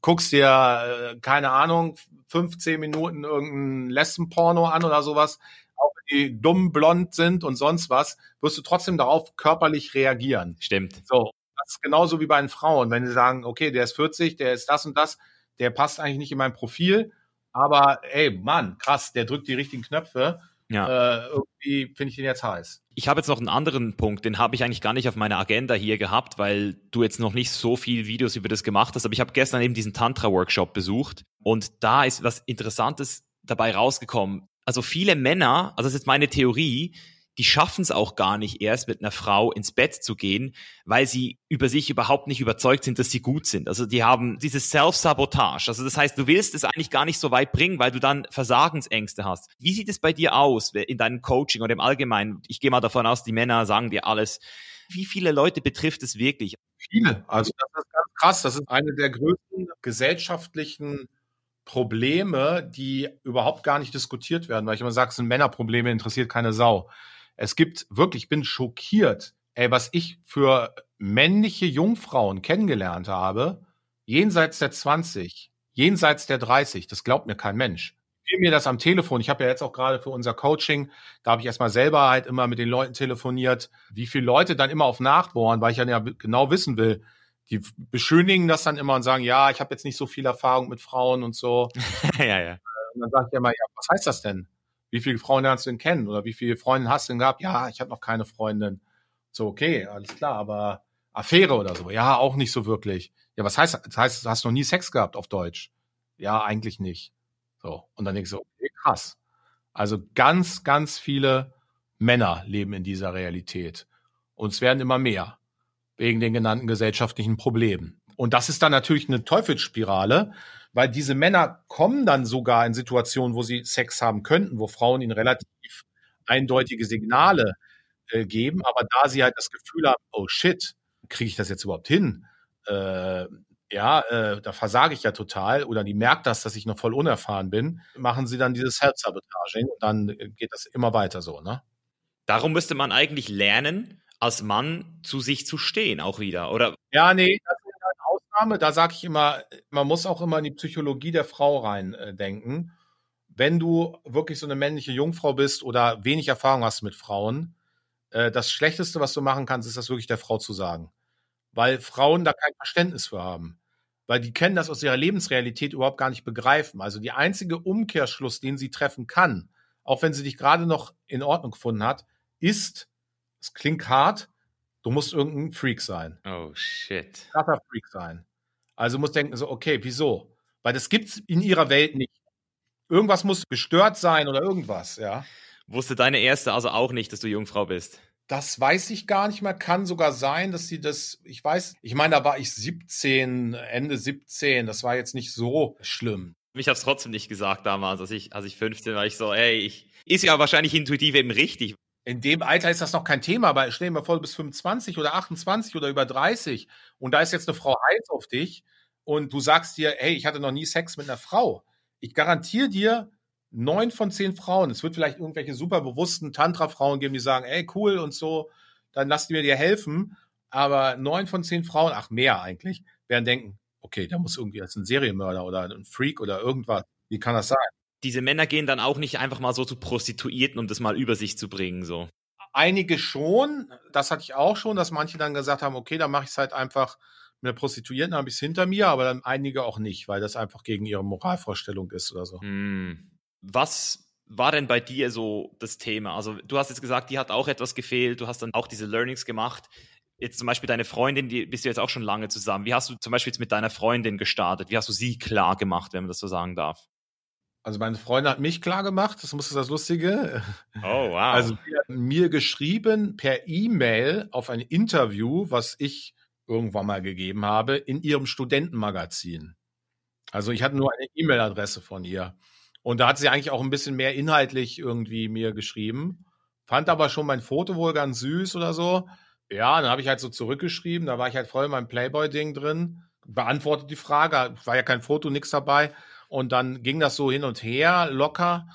S2: guckst dir, äh, keine Ahnung, 15 Minuten irgendein Lesbenporno an oder sowas, auch wenn die dumm blond sind und sonst was, wirst du trotzdem darauf körperlich reagieren.
S1: Stimmt.
S2: So, das ist genauso wie bei den Frauen. Wenn sie sagen, okay, der ist 40, der ist das und das, der passt eigentlich nicht in mein Profil, aber ey, Mann, krass, der drückt die richtigen Knöpfe ja. Äh, irgendwie finde ich den jetzt heiß.
S1: Ich habe jetzt noch einen anderen Punkt, den habe ich eigentlich gar nicht auf meiner Agenda hier gehabt, weil du jetzt noch nicht so viel Videos über das gemacht hast. Aber ich habe gestern eben diesen Tantra-Workshop besucht und da ist was Interessantes dabei rausgekommen. Also viele Männer, also das ist jetzt meine Theorie, die schaffen es auch gar nicht erst mit einer Frau ins Bett zu gehen, weil sie über sich überhaupt nicht überzeugt sind, dass sie gut sind. Also die haben dieses Self-Sabotage. Also das heißt, du willst es eigentlich gar nicht so weit bringen, weil du dann Versagensängste hast. Wie sieht es bei dir aus in deinem Coaching oder im Allgemeinen? Ich gehe mal davon aus, die Männer sagen dir alles. Wie viele Leute betrifft es wirklich?
S2: Viele. Also das ist ganz krass. Das ist eine der größten gesellschaftlichen Probleme, die überhaupt gar nicht diskutiert werden, weil ich immer sage, es sind Männerprobleme, interessiert keine Sau. Es gibt wirklich, ich bin schockiert, ey, was ich für männliche Jungfrauen kennengelernt habe, jenseits der 20, jenseits der 30, das glaubt mir kein Mensch. Ich mir das am Telefon. Ich habe ja jetzt auch gerade für unser Coaching, da habe ich erstmal selber halt immer mit den Leuten telefoniert, wie viele Leute dann immer auf Nachbohren, weil ich ja genau wissen will, die beschönigen das dann immer und sagen, ja, ich habe jetzt nicht so viel Erfahrung mit Frauen und so.
S1: ja, ja.
S2: Und dann sage ich immer, ja, was heißt das denn? Wie viele Freunde hast du denn kennen oder wie viele Freunde hast du denn gehabt? Ja, ich habe noch keine Freundin. So, okay, alles klar, aber Affäre oder so? Ja, auch nicht so wirklich. Ja, was heißt das? heißt, du hast noch nie Sex gehabt auf Deutsch? Ja, eigentlich nicht. So, und dann denkst du, okay, krass. Also ganz, ganz viele Männer leben in dieser Realität. Und es werden immer mehr. Wegen den genannten gesellschaftlichen Problemen. Und das ist dann natürlich eine Teufelsspirale, weil diese Männer kommen dann sogar in Situationen, wo sie Sex haben könnten, wo Frauen ihnen relativ eindeutige Signale äh, geben, aber da sie halt das Gefühl haben, oh shit, kriege ich das jetzt überhaupt hin? Äh, ja, äh, da versage ich ja total oder die merkt das, dass ich noch voll unerfahren bin, machen sie dann dieses Selbstsabotage und dann geht das immer weiter so, ne?
S1: Darum müsste man eigentlich lernen, als Mann zu sich zu stehen, auch wieder, oder?
S2: Ja, nee, Ausnahme, da sage ich immer, man muss auch immer in die Psychologie der Frau rein äh, denken. Wenn du wirklich so eine männliche Jungfrau bist oder wenig Erfahrung hast mit Frauen, äh, das Schlechteste, was du machen kannst, ist das wirklich der Frau zu sagen. Weil Frauen da kein Verständnis für haben. Weil die kennen das aus ihrer Lebensrealität überhaupt gar nicht begreifen. Also die einzige Umkehrschluss, den sie treffen kann, auch wenn sie dich gerade noch in Ordnung gefunden hat, ist, es klingt hart, du musst irgendein Freak sein.
S1: Oh shit.
S2: Krasser Freak sein. Also muss denken so, okay, wieso? Weil das gibt's in ihrer Welt nicht. Irgendwas muss gestört sein oder irgendwas, ja.
S1: Wusste deine erste also auch nicht, dass du Jungfrau bist?
S2: Das weiß ich gar nicht mehr. Kann sogar sein, dass sie das, ich weiß, ich meine, da war ich 17, Ende 17. Das war jetzt nicht so schlimm.
S1: Mich hat es trotzdem nicht gesagt damals, als ich, als ich 15 war. Ich so, ey, ich, ist ja wahrscheinlich intuitiv eben richtig.
S2: In dem Alter ist das noch kein Thema, aber stell dir mal vor, du bist 25 oder 28 oder über 30 und da ist jetzt eine Frau heiß auf dich und du sagst dir, hey, ich hatte noch nie Sex mit einer Frau. Ich garantiere dir, neun von zehn Frauen, es wird vielleicht irgendwelche super bewussten Tantra-Frauen geben, die sagen, ey, cool und so, dann lass mir dir helfen. Aber neun von zehn Frauen, ach mehr eigentlich, werden denken, okay, da muss irgendwie jetzt ein Serienmörder oder ein Freak oder irgendwas. Wie kann das sein?
S1: Diese Männer gehen dann auch nicht einfach mal so zu Prostituierten, um das mal über sich zu bringen, so.
S2: Einige schon, das hatte ich auch schon, dass manche dann gesagt haben, okay, dann mache ich es halt einfach mit der Prostituierten, habe ich es hinter mir, aber dann einige auch nicht, weil das einfach gegen ihre Moralvorstellung ist oder so.
S1: Hm. Was war denn bei dir so das Thema? Also du hast jetzt gesagt, die hat auch etwas gefehlt, du hast dann auch diese Learnings gemacht. Jetzt zum Beispiel deine Freundin, die bist du jetzt auch schon lange zusammen. Wie hast du zum Beispiel jetzt mit deiner Freundin gestartet? Wie hast du sie klar gemacht, wenn man das so sagen darf?
S2: Also meine Freundin hat mich klar gemacht, das muss das Lustige.
S1: Oh, wow.
S2: Also sie hat mir geschrieben per E-Mail auf ein Interview, was ich irgendwann mal gegeben habe, in ihrem Studentenmagazin. Also ich hatte nur eine E-Mail-Adresse von ihr. Und da hat sie eigentlich auch ein bisschen mehr inhaltlich irgendwie mir geschrieben. Fand aber schon mein Foto wohl ganz süß oder so. Ja, dann habe ich halt so zurückgeschrieben. Da war ich halt voll in meinem Playboy-Ding drin. Beantwortet die Frage. War ja kein Foto, nichts dabei. Und dann ging das so hin und her, locker.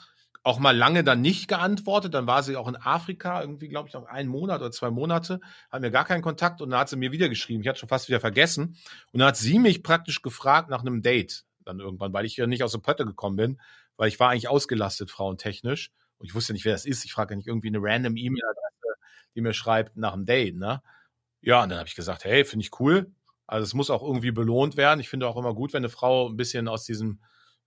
S2: Auch mal lange dann nicht geantwortet. Dann war sie auch in Afrika, irgendwie, glaube ich, noch einen Monat oder zwei Monate. Hat mir gar keinen Kontakt. Und dann hat sie mir wieder geschrieben. Ich hatte schon fast wieder vergessen. Und dann hat sie mich praktisch gefragt nach einem Date. Dann irgendwann, weil ich ja nicht aus der Pötte gekommen bin weil ich war eigentlich ausgelastet frauentechnisch und ich wusste nicht, wer das ist. Ich frage ja nicht irgendwie eine random E-Mail-Adresse, die mir schreibt nach einem Date, ne? Ja, und dann habe ich gesagt, hey, finde ich cool. Also es muss auch irgendwie belohnt werden. Ich finde auch immer gut, wenn eine Frau ein bisschen aus diesem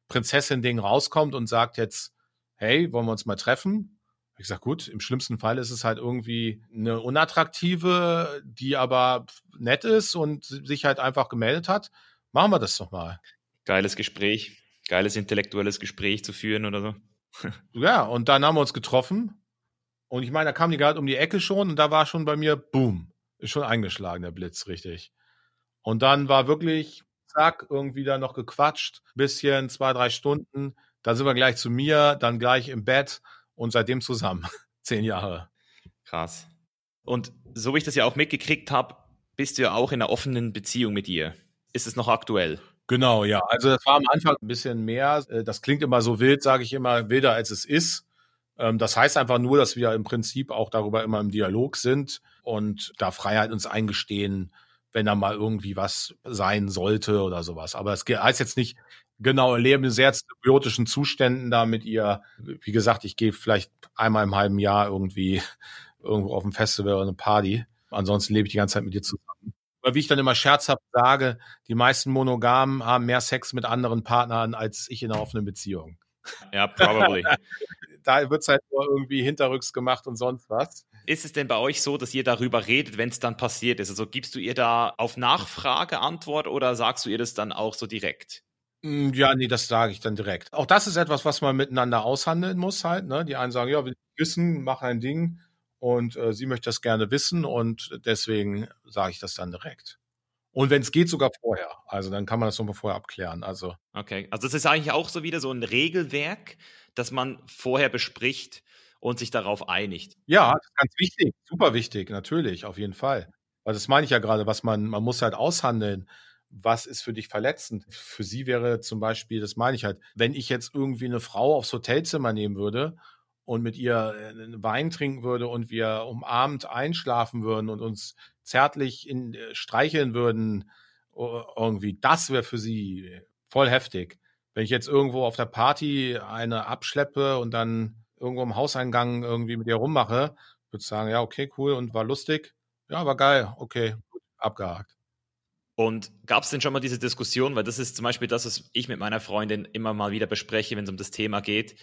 S2: Prinzessin-Ding rauskommt und sagt jetzt, hey, wollen wir uns mal treffen? Ich sage, gut, im schlimmsten Fall ist es halt irgendwie eine unattraktive, die aber nett ist und sich halt einfach gemeldet hat. Machen wir das doch mal.
S1: Geiles Gespräch geiles intellektuelles Gespräch zu führen oder so.
S2: ja, und dann haben wir uns getroffen. Und ich meine, da kam die gerade um die Ecke schon und da war schon bei mir, boom, ist schon eingeschlagen, der Blitz, richtig. Und dann war wirklich, zack, irgendwie da noch gequatscht, bisschen, zwei, drei Stunden. Dann sind wir gleich zu mir, dann gleich im Bett und seitdem zusammen. Zehn Jahre.
S1: Krass. Und so wie ich das ja auch mitgekriegt habe, bist du ja auch in einer offenen Beziehung mit ihr. Ist es noch aktuell?
S2: Genau, ja. Also das war am Anfang ein bisschen mehr. Äh, das klingt immer so wild, sage ich immer, wilder als es ist. Ähm, das heißt einfach nur, dass wir im Prinzip auch darüber immer im Dialog sind und da Freiheit uns eingestehen, wenn da mal irgendwie was sein sollte oder sowas. Aber es heißt jetzt nicht, genau, leben in sehr symbiotischen Zuständen da mit ihr. Wie gesagt, ich gehe vielleicht einmal im halben Jahr irgendwie irgendwo auf ein Festival oder eine Party. Ansonsten lebe ich die ganze Zeit mit ihr zusammen. Oder wie ich dann immer scherzhaft sage, die meisten Monogamen haben mehr Sex mit anderen Partnern als ich in einer offenen Beziehung.
S1: Ja, probably.
S2: da wird es halt nur irgendwie hinterrücks gemacht und sonst was.
S1: Ist es denn bei euch so, dass ihr darüber redet, wenn es dann passiert ist? Also gibst du ihr da auf Nachfrage Antwort oder sagst du ihr das dann auch so direkt?
S2: Hm, ja, nee, das sage ich dann direkt. Auch das ist etwas, was man miteinander aushandeln muss halt. Ne? Die einen sagen, ja, wir wissen, mach ein Ding und äh, sie möchte das gerne wissen und deswegen sage ich das dann direkt. Und wenn es geht, sogar vorher. Also dann kann man das nochmal vorher abklären. Also.
S1: Okay, also das ist eigentlich auch so wieder so ein Regelwerk, das man vorher bespricht und sich darauf einigt.
S2: Ja, ganz wichtig, super wichtig, natürlich, auf jeden Fall. Also das meine ich ja gerade, was man, man muss halt aushandeln. Was ist für dich verletzend? Für sie wäre zum Beispiel, das meine ich halt, wenn ich jetzt irgendwie eine Frau aufs Hotelzimmer nehmen würde und mit ihr äh, Wein trinken würde und wir umarmt einschlafen würden und uns zärtlich in, äh, streicheln würden, irgendwie, das wäre für sie voll heftig. Wenn ich jetzt irgendwo auf der Party eine abschleppe und dann irgendwo im Hauseingang irgendwie mit ihr rummache, würde ich sagen, ja, okay, cool und war lustig. Ja, war geil, okay, abgehakt.
S1: Und gab es denn schon mal diese Diskussion, weil das ist zum Beispiel das, was ich mit meiner Freundin immer mal wieder bespreche, wenn es um das Thema geht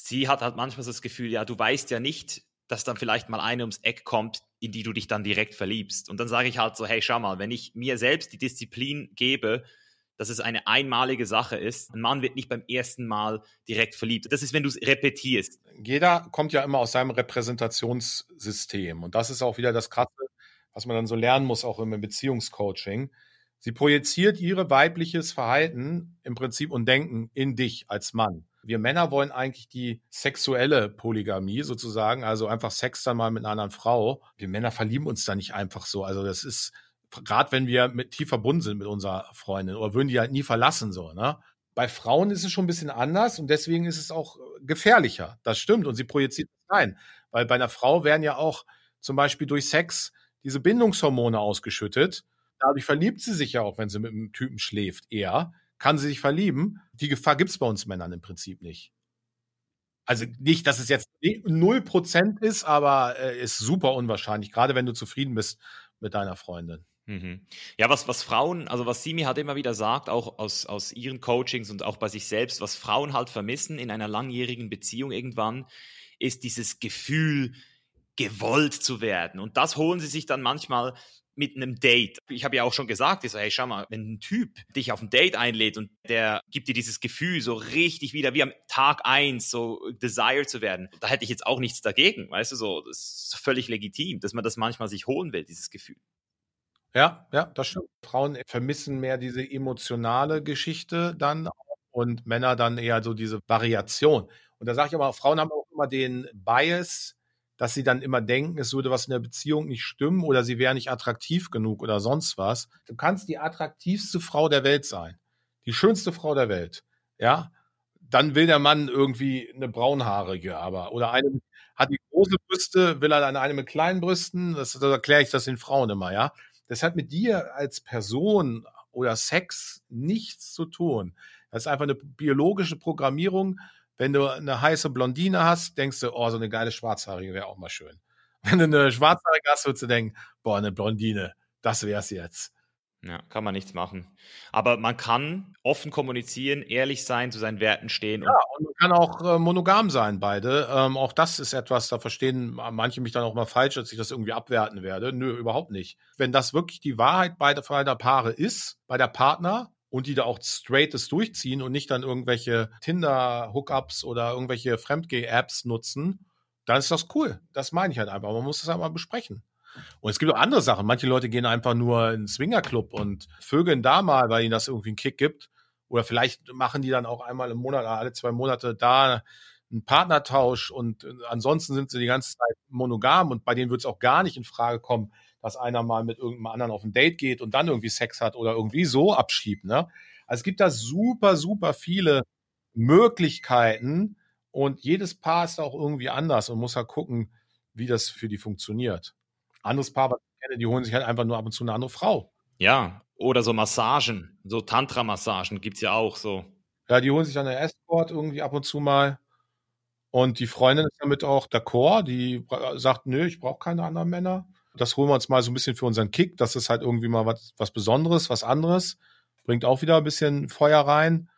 S1: sie hat halt manchmal das Gefühl, ja, du weißt ja nicht, dass dann vielleicht mal eine ums Eck kommt, in die du dich dann direkt verliebst. Und dann sage ich halt so, hey, schau mal, wenn ich mir selbst die Disziplin gebe, dass es eine einmalige Sache ist. Ein Mann wird nicht beim ersten Mal direkt verliebt. Das ist, wenn du es repetierst.
S2: Jeder kommt ja immer aus seinem Repräsentationssystem. Und das ist auch wieder das Krasse, was man dann so lernen muss, auch im Beziehungscoaching. Sie projiziert ihre weibliches Verhalten im Prinzip und Denken in dich als Mann. Wir Männer wollen eigentlich die sexuelle Polygamie sozusagen, also einfach Sex dann mal mit einer anderen Frau. Wir Männer verlieben uns da nicht einfach so. Also das ist, gerade wenn wir mit tief verbunden sind mit unserer Freundin oder würden die halt nie verlassen, so, ne? Bei Frauen ist es schon ein bisschen anders und deswegen ist es auch gefährlicher. Das stimmt. Und sie projiziert es rein. Weil bei einer Frau werden ja auch zum Beispiel durch Sex diese Bindungshormone ausgeschüttet. Dadurch verliebt sie sich ja auch, wenn sie mit einem Typen schläft, eher. Kann sie sich verlieben. Die Gefahr gibt es bei uns Männern im Prinzip nicht. Also nicht, dass es jetzt 0% ist, aber äh, ist super unwahrscheinlich, gerade wenn du zufrieden bist mit deiner Freundin.
S1: Mhm. Ja, was, was Frauen, also was Simi halt immer wieder sagt, auch aus, aus ihren Coachings und auch bei sich selbst, was Frauen halt vermissen in einer langjährigen Beziehung irgendwann, ist dieses Gefühl, gewollt zu werden. Und das holen sie sich dann manchmal mit einem Date. Ich habe ja auch schon gesagt, ich so, hey, schau mal, wenn ein Typ dich auf ein Date einlädt und der gibt dir dieses Gefühl so richtig wieder wie am Tag eins so Desire zu werden, da hätte ich jetzt auch nichts dagegen, weißt du, so, das ist völlig legitim, dass man das manchmal sich holen will, dieses Gefühl.
S2: Ja, ja, das stimmt. Frauen vermissen mehr diese emotionale Geschichte dann und Männer dann eher so diese Variation. Und da sage ich aber, Frauen haben auch immer den Bias, dass sie dann immer denken, es würde was in der Beziehung nicht stimmen oder sie wäre nicht attraktiv genug oder sonst was. Du kannst die attraktivste Frau der Welt sein, die schönste Frau der Welt, ja. Dann will der Mann irgendwie eine braunhaarige, aber oder eine hat die große Brüste, will er dann eine mit kleinen Brüsten. Das, das erkläre ich das den Frauen immer, ja. Das hat mit dir als Person oder Sex nichts zu tun. Das ist einfach eine biologische Programmierung. Wenn du eine heiße Blondine hast, denkst du, oh, so eine geile Schwarzhaarige wäre auch mal schön. Wenn du eine Schwarzhaarige hast, würdest du denken, boah, eine Blondine, das wär's jetzt.
S1: Ja, kann man nichts machen. Aber man kann offen kommunizieren, ehrlich sein, zu seinen Werten stehen.
S2: Ja, und man kann auch äh, monogam sein, beide. Ähm, auch das ist etwas, da verstehen manche mich dann auch mal falsch, dass ich das irgendwie abwerten werde. Nö, überhaupt nicht. Wenn das wirklich die Wahrheit beider, beider Paare ist, bei der Partner, und die da auch straightes durchziehen und nicht dann irgendwelche Tinder-Hookups oder irgendwelche Fremdgeh-Apps nutzen, dann ist das cool. Das meine ich halt einfach. Man muss das einmal besprechen. Und es gibt auch andere Sachen. Manche Leute gehen einfach nur in den Swingerclub und vögeln da mal, weil ihnen das irgendwie einen Kick gibt. Oder vielleicht machen die dann auch einmal im Monat, alle zwei Monate da einen Partnertausch und äh, ansonsten sind sie die ganze Zeit monogam und bei denen wird es auch gar nicht in Frage kommen, dass einer mal mit irgendeinem anderen auf ein Date geht und dann irgendwie Sex hat oder irgendwie so abschiebt. Ne? Also es gibt da super, super viele Möglichkeiten und jedes Paar ist auch irgendwie anders und muss halt gucken, wie das für die funktioniert anderes Paar, was ich kenne, die holen sich halt einfach nur ab und zu eine andere Frau.
S1: Ja, oder so Massagen, so Tantra-Massagen gibt es ja auch so.
S2: Ja, die holen sich dann eine Escort irgendwie ab und zu mal. Und die Freundin ist damit auch d'accord, die sagt, nö, ich brauche keine anderen Männer. Das holen wir uns mal so ein bisschen für unseren Kick. Das ist halt irgendwie mal was, was Besonderes, was anderes. Bringt auch wieder ein bisschen Feuer rein.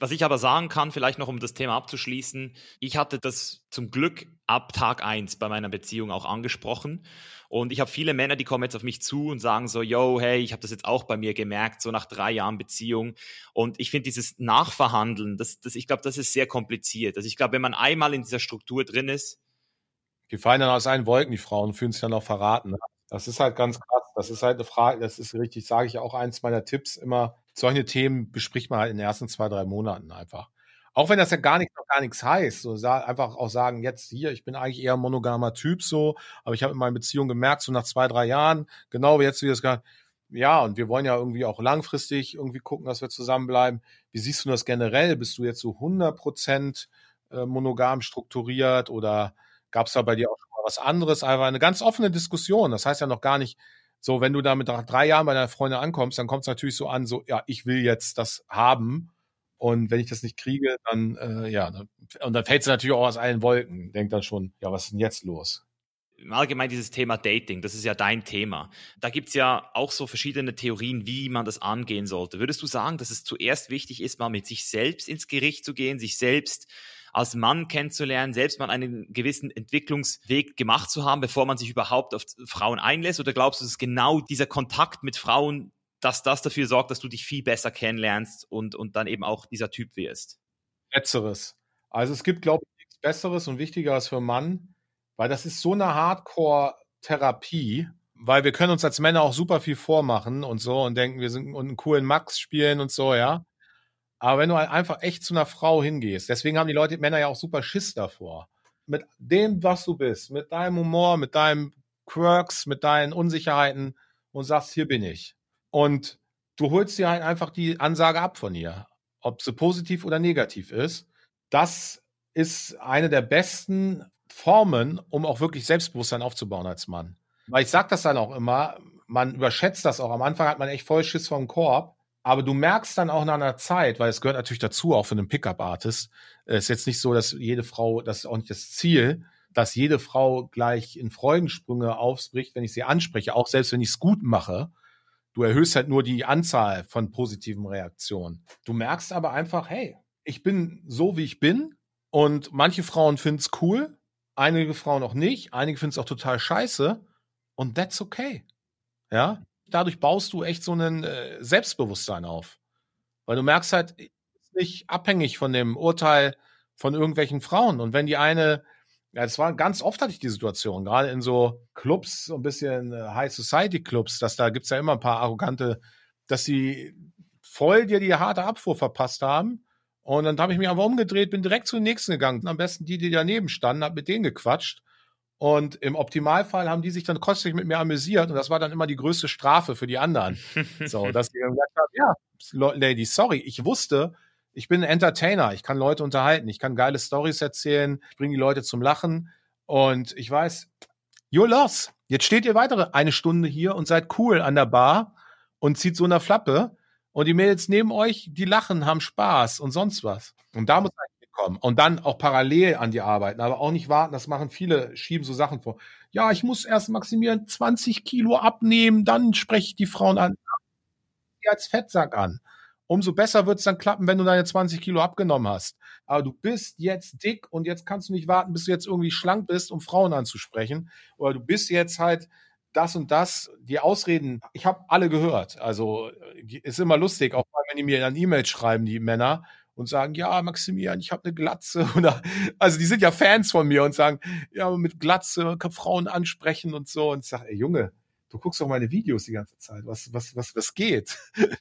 S1: Was ich aber sagen kann, vielleicht noch um das Thema abzuschließen, ich hatte das zum Glück ab Tag eins bei meiner Beziehung auch angesprochen. Und ich habe viele Männer, die kommen jetzt auf mich zu und sagen so, yo, hey, ich habe das jetzt auch bei mir gemerkt, so nach drei Jahren Beziehung. Und ich finde dieses Nachverhandeln, das, das, ich glaube, das ist sehr kompliziert. Also ich glaube, wenn man einmal in dieser Struktur drin ist.
S2: Die fallen dann aus allen Wolken, die Frauen, fühlen sich dann auch verraten. Ne? Das ist halt ganz krass. Das ist halt eine Frage, das ist richtig, sage ich auch eins meiner Tipps immer. Solche Themen bespricht man halt in den ersten zwei, drei Monaten einfach. Auch wenn das ja gar nicht, noch gar nichts heißt. So einfach auch sagen, jetzt hier, ich bin eigentlich eher ein monogamer Typ so, aber ich habe in meiner Beziehung gemerkt, so nach zwei, drei Jahren, genau wie jetzt wie das gerade, ja, und wir wollen ja irgendwie auch langfristig irgendwie gucken, dass wir zusammenbleiben. Wie siehst du das generell? Bist du jetzt so 100 Prozent äh, monogam strukturiert oder gab es da bei dir auch schon mal was anderes? Einfach eine ganz offene Diskussion. Das heißt ja noch gar nicht, so, wenn du da mit drei Jahren bei deiner Freundin ankommst, dann kommt es natürlich so an, so, ja, ich will jetzt das haben. Und wenn ich das nicht kriege, dann, äh, ja, dann, und dann fällt es natürlich auch aus allen Wolken. Denkt dann schon, ja, was ist denn jetzt los?
S1: allgemein dieses Thema Dating, das ist ja dein Thema. Da gibt es ja auch so verschiedene Theorien, wie man das angehen sollte. Würdest du sagen, dass es zuerst wichtig ist, mal mit sich selbst ins Gericht zu gehen, sich selbst als Mann kennenzulernen, selbst mal einen gewissen Entwicklungsweg gemacht zu haben, bevor man sich überhaupt auf Frauen einlässt? Oder glaubst du, dass genau dieser Kontakt mit Frauen dass das dafür sorgt, dass du dich viel besser kennenlernst und, und dann eben auch dieser Typ wirst?
S2: Letzteres. Also es gibt, glaube ich, nichts Besseres und Wichtigeres für einen Mann, weil das ist so eine Hardcore-Therapie, weil wir können uns als Männer auch super viel vormachen und so und denken, wir sind und einen coolen Max spielen und so, ja. Aber wenn du halt einfach echt zu einer Frau hingehst, deswegen haben die Leute, Männer ja auch super Schiss davor. Mit dem, was du bist, mit deinem Humor, mit deinem Quirks, mit deinen Unsicherheiten und sagst, hier bin ich. Und du holst dir halt einfach die Ansage ab von ihr, ob sie positiv oder negativ ist. Das ist eine der besten Formen, um auch wirklich Selbstbewusstsein aufzubauen als Mann. Weil ich sage das dann auch immer, man überschätzt das auch. Am Anfang hat man echt voll Schiss vom Korb. Aber du merkst dann auch nach einer Zeit, weil es gehört natürlich dazu, auch für einen Pickup-Artist. Es ist jetzt nicht so, dass jede Frau, das ist auch nicht das Ziel, dass jede Frau gleich in Freudensprünge aufspricht, wenn ich sie anspreche, auch selbst wenn ich es gut mache. Du erhöhst halt nur die Anzahl von positiven Reaktionen. Du merkst aber einfach, hey, ich bin so, wie ich bin. Und manche Frauen finden es cool, einige Frauen auch nicht, einige finden es auch total scheiße. Und that's okay. Ja, dadurch baust du echt so ein äh, Selbstbewusstsein auf. Weil du merkst halt, nicht abhängig von dem Urteil von irgendwelchen Frauen. Und wenn die eine, ja, das war ganz oft hatte ich die Situation, gerade in so Clubs, so ein bisschen äh, High Society Clubs, dass da gibt's ja immer ein paar arrogante, dass die voll dir die harte Abfuhr verpasst haben. Und dann habe ich mich einfach umgedreht, bin direkt zu den nächsten gegangen. Am besten die, die daneben standen, hab mit denen gequatscht. Und im Optimalfall haben die sich dann kostig mit mir amüsiert und das war dann immer die größte Strafe für die anderen. so, dass die dann gesagt haben, ja, Lady, sorry, ich wusste, ich bin ein Entertainer, ich kann Leute unterhalten, ich kann geile Stories erzählen, ich bringe die Leute zum Lachen und ich weiß, you're lost. Jetzt steht ihr weitere eine Stunde hier und seid cool an der Bar und zieht so eine Flappe und die Mädels neben euch, die lachen, haben Spaß und sonst was. Und da muss kommen. Und dann auch parallel an die arbeiten, aber auch nicht warten. Das machen viele, schieben so Sachen vor. Ja, ich muss erst Maximilian 20 Kilo abnehmen, dann spreche ich die Frauen an. Die als Fettsack an. Umso besser wird es dann klappen, wenn du deine 20 Kilo abgenommen hast. Aber du bist jetzt dick und jetzt kannst du nicht warten, bis du jetzt irgendwie schlank bist, um Frauen anzusprechen. Oder du bist jetzt halt das und das, die Ausreden, ich habe alle gehört. Also ist immer lustig, auch wenn die mir dann E-Mails schreiben, die Männer, und sagen, ja, Maximilian, ich habe eine Glatze. Oder, also die sind ja Fans von mir und sagen, ja, mit Glatze kann Frauen ansprechen und so. Und ich sage, ey Junge, du guckst doch meine Videos die ganze Zeit. Was, was, was, was geht?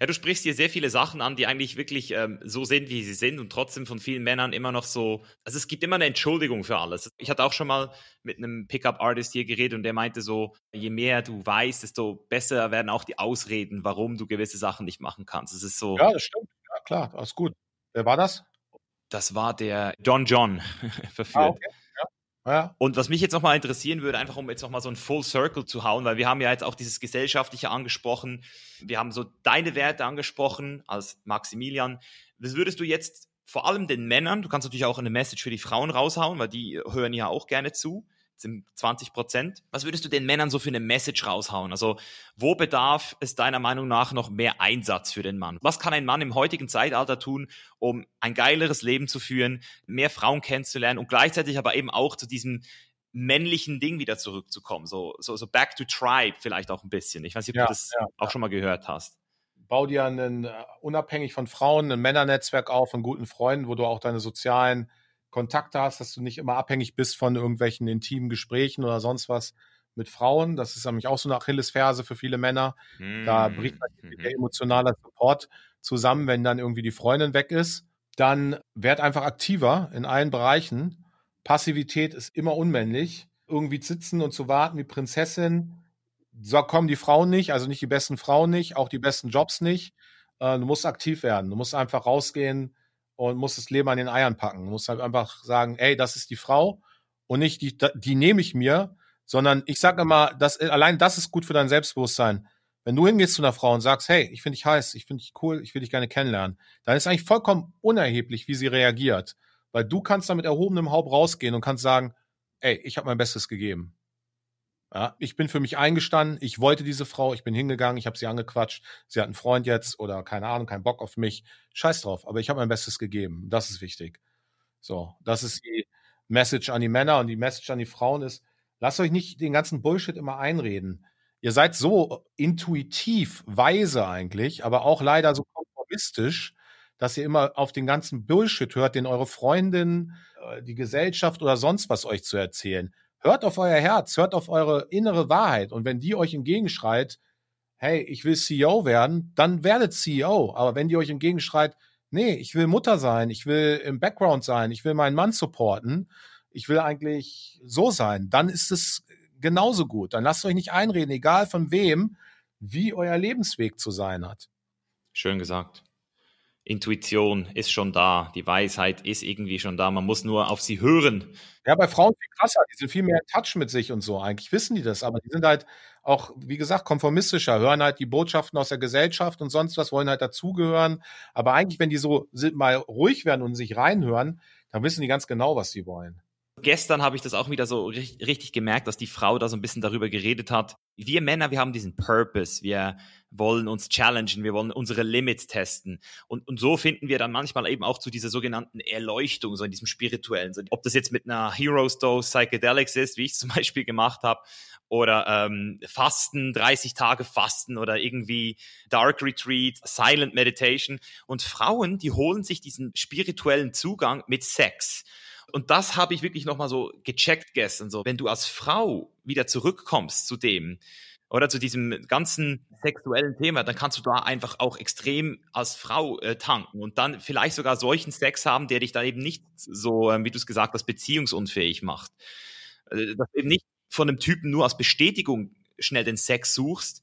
S1: Ja, du sprichst hier sehr viele Sachen an, die eigentlich wirklich ähm, so sind, wie sie sind und trotzdem von vielen Männern immer noch so. Also es gibt immer eine Entschuldigung für alles. Ich hatte auch schon mal mit einem Pickup-Artist hier geredet und der meinte so, je mehr du weißt, desto besser werden auch die Ausreden, warum du gewisse Sachen nicht machen kannst. Es ist so.
S2: Ja, das stimmt klar, alles gut. Wer war das?
S1: Das war der Don John verführt. Ah, okay. Ja. Und was mich jetzt nochmal interessieren würde, einfach um jetzt nochmal so ein Full Circle zu hauen, weil wir haben ja jetzt auch dieses Gesellschaftliche angesprochen, wir haben so deine Werte angesprochen als Maximilian. Was würdest du jetzt vor allem den Männern, du kannst natürlich auch eine Message für die Frauen raushauen, weil die hören ja auch gerne zu, sind 20 Prozent. Was würdest du den Männern so für eine Message raushauen? Also, wo bedarf es deiner Meinung nach noch mehr Einsatz für den Mann? Was kann ein Mann im heutigen Zeitalter tun, um ein geileres Leben zu führen, mehr Frauen kennenzulernen und gleichzeitig aber eben auch zu diesem männlichen Ding wieder zurückzukommen? So, so, so back to tribe vielleicht auch ein bisschen. Ich weiß nicht, ob ja, du das ja, auch ja. schon mal gehört hast
S2: bau dir einen, äh, unabhängig von Frauen ein Männernetzwerk auf von guten Freunden, wo du auch deine sozialen Kontakte hast, dass du nicht immer abhängig bist von irgendwelchen intimen Gesprächen oder sonst was mit Frauen. Das ist nämlich auch so eine Achillesferse für viele Männer. Mm. Da bricht mhm. der emotionale Support zusammen, wenn dann irgendwie die Freundin weg ist. Dann werd einfach aktiver in allen Bereichen. Passivität ist immer unmännlich. Irgendwie sitzen und zu warten wie Prinzessin. So kommen die Frauen nicht, also nicht die besten Frauen nicht, auch die besten Jobs nicht. Äh, du musst aktiv werden. Du musst einfach rausgehen, und muss das Leben an den Eiern packen. Du musst halt einfach sagen, ey, das ist die Frau und nicht die, die nehme ich mir, sondern ich sage immer, das, allein das ist gut für dein Selbstbewusstsein. Wenn du hingehst zu einer Frau und sagst, hey, ich finde dich heiß, ich finde dich cool, ich will dich gerne kennenlernen, dann ist eigentlich vollkommen unerheblich, wie sie reagiert. Weil du kannst da mit erhobenem Haupt rausgehen und kannst sagen, ey, ich habe mein Bestes gegeben. Ja, ich bin für mich eingestanden, ich wollte diese Frau, ich bin hingegangen, ich habe sie angequatscht, sie hat einen Freund jetzt oder keine Ahnung, keinen Bock auf mich. Scheiß drauf, aber ich habe mein Bestes gegeben. Das ist wichtig. So, das ist die Message an die Männer und die Message an die Frauen ist, lasst euch nicht den ganzen Bullshit immer einreden. ihr seid so intuitiv weise eigentlich, aber auch leider so konformistisch, dass ihr immer auf den ganzen Bullshit hört, den eure Freundin, äh, die Gesellschaft oder sonst was euch zu erzählen. Hört auf euer Herz, hört auf eure innere Wahrheit. Und wenn die euch entgegenschreit, hey, ich will CEO werden, dann werdet CEO. Aber wenn die euch entgegenschreit, nee, ich will Mutter sein, ich will im Background sein, ich will meinen Mann supporten, ich will eigentlich so sein, dann ist es genauso gut. Dann lasst euch nicht einreden, egal von wem, wie euer Lebensweg zu sein hat.
S1: Schön gesagt. Intuition ist schon da, die Weisheit ist irgendwie schon da, man muss nur auf sie hören.
S2: Ja, bei Frauen viel krasser, die sind viel mehr in Touch mit sich und so. Eigentlich wissen die das, aber die sind halt auch, wie gesagt, konformistischer, hören halt die Botschaften aus der Gesellschaft und sonst was, wollen halt dazugehören. Aber eigentlich, wenn die so mal ruhig werden und sich reinhören, dann wissen die ganz genau, was sie wollen.
S1: Gestern habe ich das auch wieder so richtig gemerkt, dass die Frau da so ein bisschen darüber geredet hat. Wir Männer, wir haben diesen Purpose. Wir wollen uns challengen, wir wollen unsere Limits testen. Und, und so finden wir dann manchmal eben auch zu dieser sogenannten Erleuchtung, so in diesem spirituellen. So, ob das jetzt mit einer Heroes Dose Psychedelics ist, wie ich es zum Beispiel gemacht habe, oder ähm, Fasten, 30 Tage Fasten oder irgendwie Dark Retreat, Silent Meditation. Und Frauen, die holen sich diesen spirituellen Zugang mit Sex. Und das habe ich wirklich nochmal so gecheckt gestern. So, wenn du als Frau wieder zurückkommst zu dem, oder zu diesem ganzen sexuellen Thema, dann kannst du da einfach auch extrem als Frau äh, tanken und dann vielleicht sogar solchen Sex haben, der dich dann eben nicht so, äh, wie du es gesagt hast, beziehungsunfähig macht. Äh, dass du eben nicht von einem Typen nur als Bestätigung schnell den Sex suchst,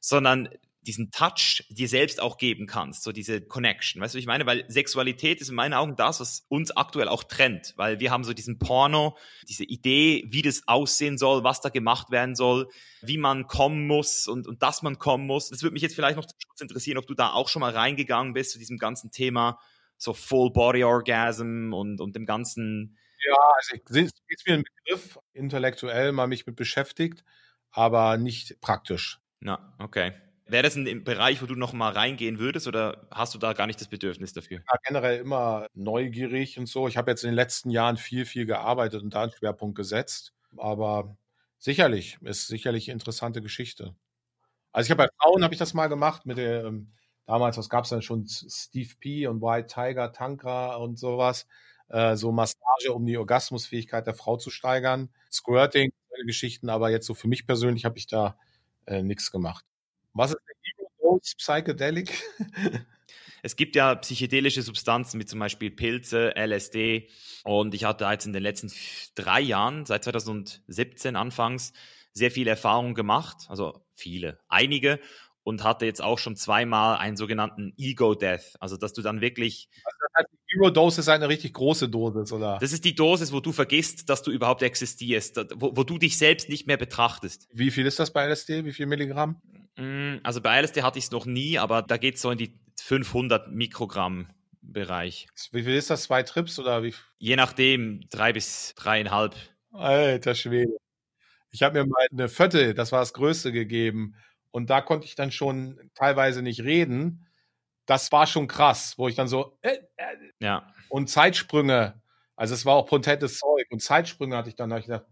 S1: sondern diesen Touch dir selbst auch geben kannst, so diese Connection. Weißt du, ich meine, weil Sexualität ist in meinen Augen das, was uns aktuell auch trennt, weil wir haben so diesen Porno, diese Idee, wie das aussehen soll, was da gemacht werden soll, wie man kommen muss und, und dass man kommen muss. Das würde mich jetzt vielleicht noch zum Schluss interessieren, ob du da auch schon mal reingegangen bist zu diesem ganzen Thema, so Full Body Orgasm und, und dem ganzen.
S2: Ja, also ich, ist mir ein Begriff, intellektuell mal mich mit beschäftigt, aber nicht praktisch.
S1: Na, okay. Wäre das ein Bereich, wo du noch mal reingehen würdest oder hast du da gar nicht das Bedürfnis dafür?
S2: Ja, generell immer neugierig und so. Ich habe jetzt in den letzten Jahren viel, viel gearbeitet und da einen Schwerpunkt gesetzt. Aber sicherlich, ist sicherlich eine interessante Geschichte. Also ich habe bei Frauen habe ich das mal gemacht mit der, ähm, damals, was gab es denn schon, Steve P. und White Tiger, Tankra und sowas. Äh, so Massage, um die Orgasmusfähigkeit der Frau zu steigern. Squirting, Geschichten, aber jetzt so für mich persönlich habe ich da äh, nichts gemacht. Was ist der Ego-Dose Psychedelic?
S1: Es gibt ja psychedelische Substanzen wie zum Beispiel Pilze, LSD. Und ich hatte jetzt in den letzten drei Jahren, seit 2017 anfangs, sehr viele Erfahrungen gemacht. Also viele, einige. Und hatte jetzt auch schon zweimal einen sogenannten Ego-Death. Also, dass du dann wirklich. Also
S2: das heißt, die Ego-Dose ist eine richtig große Dosis, oder?
S1: Das ist die Dosis, wo du vergisst, dass du überhaupt existierst, wo, wo du dich selbst nicht mehr betrachtest.
S2: Wie viel ist das bei LSD? Wie viel Milligramm?
S1: Mm, also bei LSD hatte ich es noch nie, aber da geht es so in die 500 Mikrogramm Bereich.
S2: Wie viel ist das? Zwei Trips oder wie?
S1: Je nachdem, drei bis dreieinhalb.
S2: Alter Schwede. Ich habe mir mal eine Viertel, das war das Größte, gegeben. Und da konnte ich dann schon teilweise nicht reden. Das war schon krass, wo ich dann so. Äh, äh,
S1: ja.
S2: Und Zeitsprünge. Also es war auch potentes Zeug. Und Zeitsprünge hatte ich dann, da habe ich gedacht,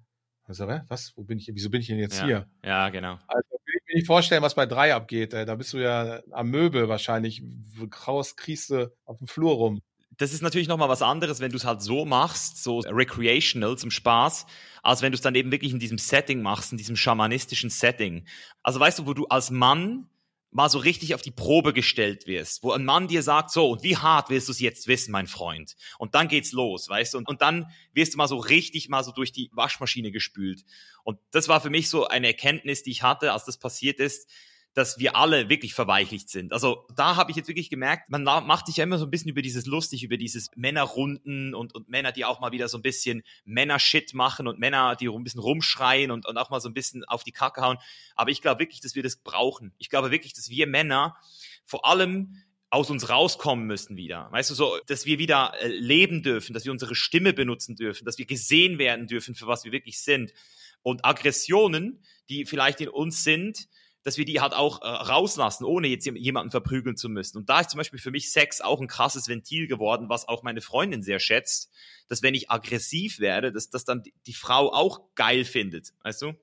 S2: also, was? Wo bin ich? Wieso bin ich denn jetzt
S1: ja.
S2: hier?
S1: Ja, genau.
S2: Also nicht vorstellen, was bei drei abgeht. Da bist du ja am Möbel wahrscheinlich. Kraus kriegst du auf dem Flur rum.
S1: Das ist natürlich nochmal was anderes, wenn du es halt so machst, so recreational, zum Spaß, als wenn du es dann eben wirklich in diesem Setting machst, in diesem schamanistischen Setting. Also weißt du, wo du als Mann mal so richtig auf die Probe gestellt wirst, wo ein Mann dir sagt, so, und wie hart willst du es jetzt wissen, mein Freund? Und dann geht's los, weißt du? Und, und dann wirst du mal so richtig mal so durch die Waschmaschine gespült. Und das war für mich so eine Erkenntnis, die ich hatte, als das passiert ist, dass wir alle wirklich verweichlicht sind. Also da habe ich jetzt wirklich gemerkt, man macht sich ja immer so ein bisschen über dieses lustig, über dieses Männerrunden und, und Männer, die auch mal wieder so ein bisschen Männershit machen und Männer, die ein bisschen rumschreien und, und auch mal so ein bisschen auf die Kacke hauen. Aber ich glaube wirklich, dass wir das brauchen. Ich glaube wirklich, dass wir Männer vor allem aus uns rauskommen müssen wieder. Weißt du, so, dass wir wieder äh, leben dürfen, dass wir unsere Stimme benutzen dürfen, dass wir gesehen werden dürfen, für was wir wirklich sind. Und Aggressionen, die vielleicht in uns sind, dass wir die halt auch äh, rauslassen, ohne jetzt jemanden verprügeln zu müssen. Und da ist zum Beispiel für mich Sex auch ein krasses Ventil geworden, was auch meine Freundin sehr schätzt, dass wenn ich aggressiv werde, dass das dann die, die Frau auch geil findet, weißt du?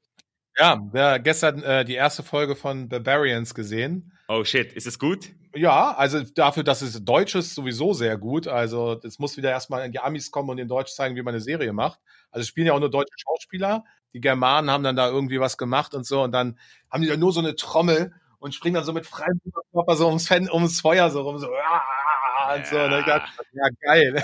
S2: Ja, ja gestern äh, die erste Folge von Barbarians gesehen.
S1: Oh shit, ist es gut?
S2: Ja, also dafür, dass es Deutsch ist, sowieso sehr gut. Also es muss wieder erstmal in die Amis kommen und in Deutsch zeigen, wie man eine Serie macht. Also es spielen ja auch nur deutsche Schauspieler. Die Germanen haben dann da irgendwie was gemacht und so und dann haben die da nur so eine Trommel und springen dann so mit freiem Körper so ums, Fan, ums Feuer so rum, so ja. und so. Und dann dachte ja, geil.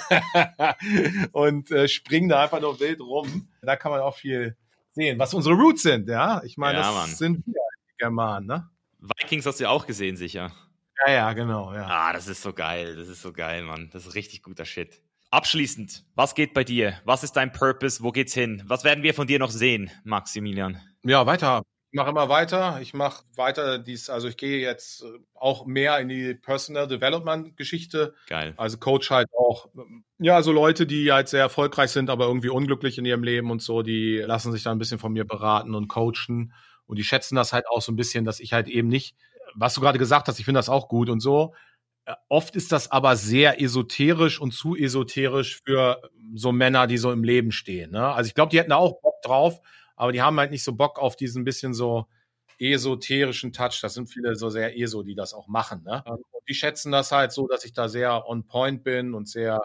S2: und äh, springen da einfach nur wild rum. Da kann man auch viel sehen, was unsere Roots sind, ja. Ich meine, ja, das Mann. sind wir, die Germanen, ne?
S1: Vikings hast du ja auch gesehen, sicher.
S2: Ja, ja, genau, ja.
S1: Ah, das ist so geil, das ist so geil, Mann. Das ist richtig guter Shit. Abschließend, was geht bei dir? Was ist dein Purpose? Wo geht's hin? Was werden wir von dir noch sehen, Maximilian?
S2: Ja, weiter. Ich mache immer weiter. Ich mache weiter dies, also ich gehe jetzt äh, auch mehr in die Personal Development Geschichte.
S1: Geil.
S2: Also Coach halt auch, ja, so Leute, die halt sehr erfolgreich sind, aber irgendwie unglücklich in ihrem Leben und so, die lassen sich dann ein bisschen von mir beraten und coachen. Und die schätzen das halt auch so ein bisschen, dass ich halt eben nicht, was du gerade gesagt hast, ich finde das auch gut und so. Oft ist das aber sehr esoterisch und zu esoterisch für so Männer, die so im Leben stehen. Ne? Also ich glaube, die hätten da auch Bock drauf, aber die haben halt nicht so Bock auf diesen bisschen so esoterischen Touch. Das sind viele so sehr ESO, die das auch machen. Ne? Und die schätzen das halt so, dass ich da sehr on point bin und sehr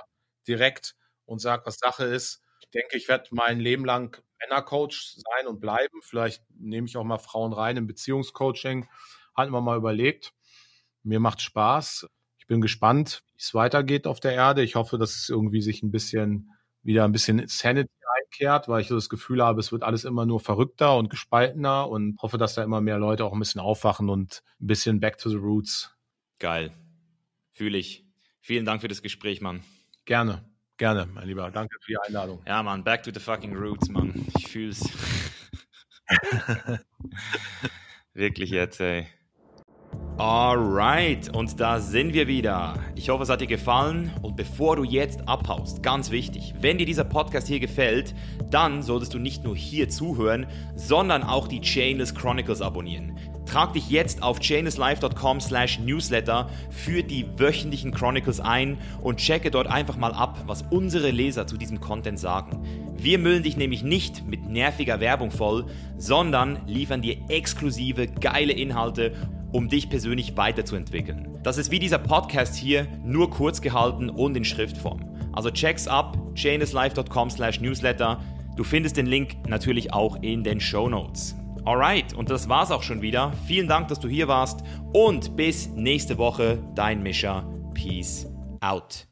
S2: direkt und sage, was Sache ist. Ich denke, ich werde mein Leben lang Männercoach sein und bleiben. Vielleicht nehme ich auch mal Frauen rein im Beziehungscoaching. Hatten wir mal überlegt. Mir macht Spaß. Ich bin gespannt, wie es weitergeht auf der Erde. Ich hoffe, dass es irgendwie sich ein bisschen wieder ein bisschen Sanity einkehrt, weil ich so das Gefühl habe, es wird alles immer nur verrückter und gespaltener und hoffe, dass da immer mehr Leute auch ein bisschen aufwachen und ein bisschen back to the roots.
S1: Geil. Fühle ich. Vielen Dank für das Gespräch, Mann.
S2: Gerne. Gerne, mein Lieber. Danke für die Einladung.
S1: Ja, Mann, back to the fucking roots, Mann. Ich fühl's. Wirklich jetzt, ey. Alright, und da sind wir wieder. Ich hoffe, es hat dir gefallen. Und bevor du jetzt abhaust, ganz wichtig, wenn dir dieser Podcast hier gefällt, dann solltest du nicht nur hier zuhören, sondern auch die Chainless Chronicles abonnieren. Trag dich jetzt auf chainlesslife.com slash newsletter für die wöchentlichen Chronicles ein und checke dort einfach mal ab, was unsere Leser zu diesem Content sagen. Wir müllen dich nämlich nicht mit nerviger Werbung voll, sondern liefern dir exklusive, geile Inhalte, um dich persönlich weiterzuentwickeln. Das ist wie dieser Podcast hier, nur kurz gehalten und in Schriftform. Also check's ab, chainlesslife.com slash newsletter. Du findest den Link natürlich auch in den Show Notes. Alright, und das war's auch schon wieder. Vielen Dank, dass du hier warst und bis nächste Woche, dein Mischer. Peace out.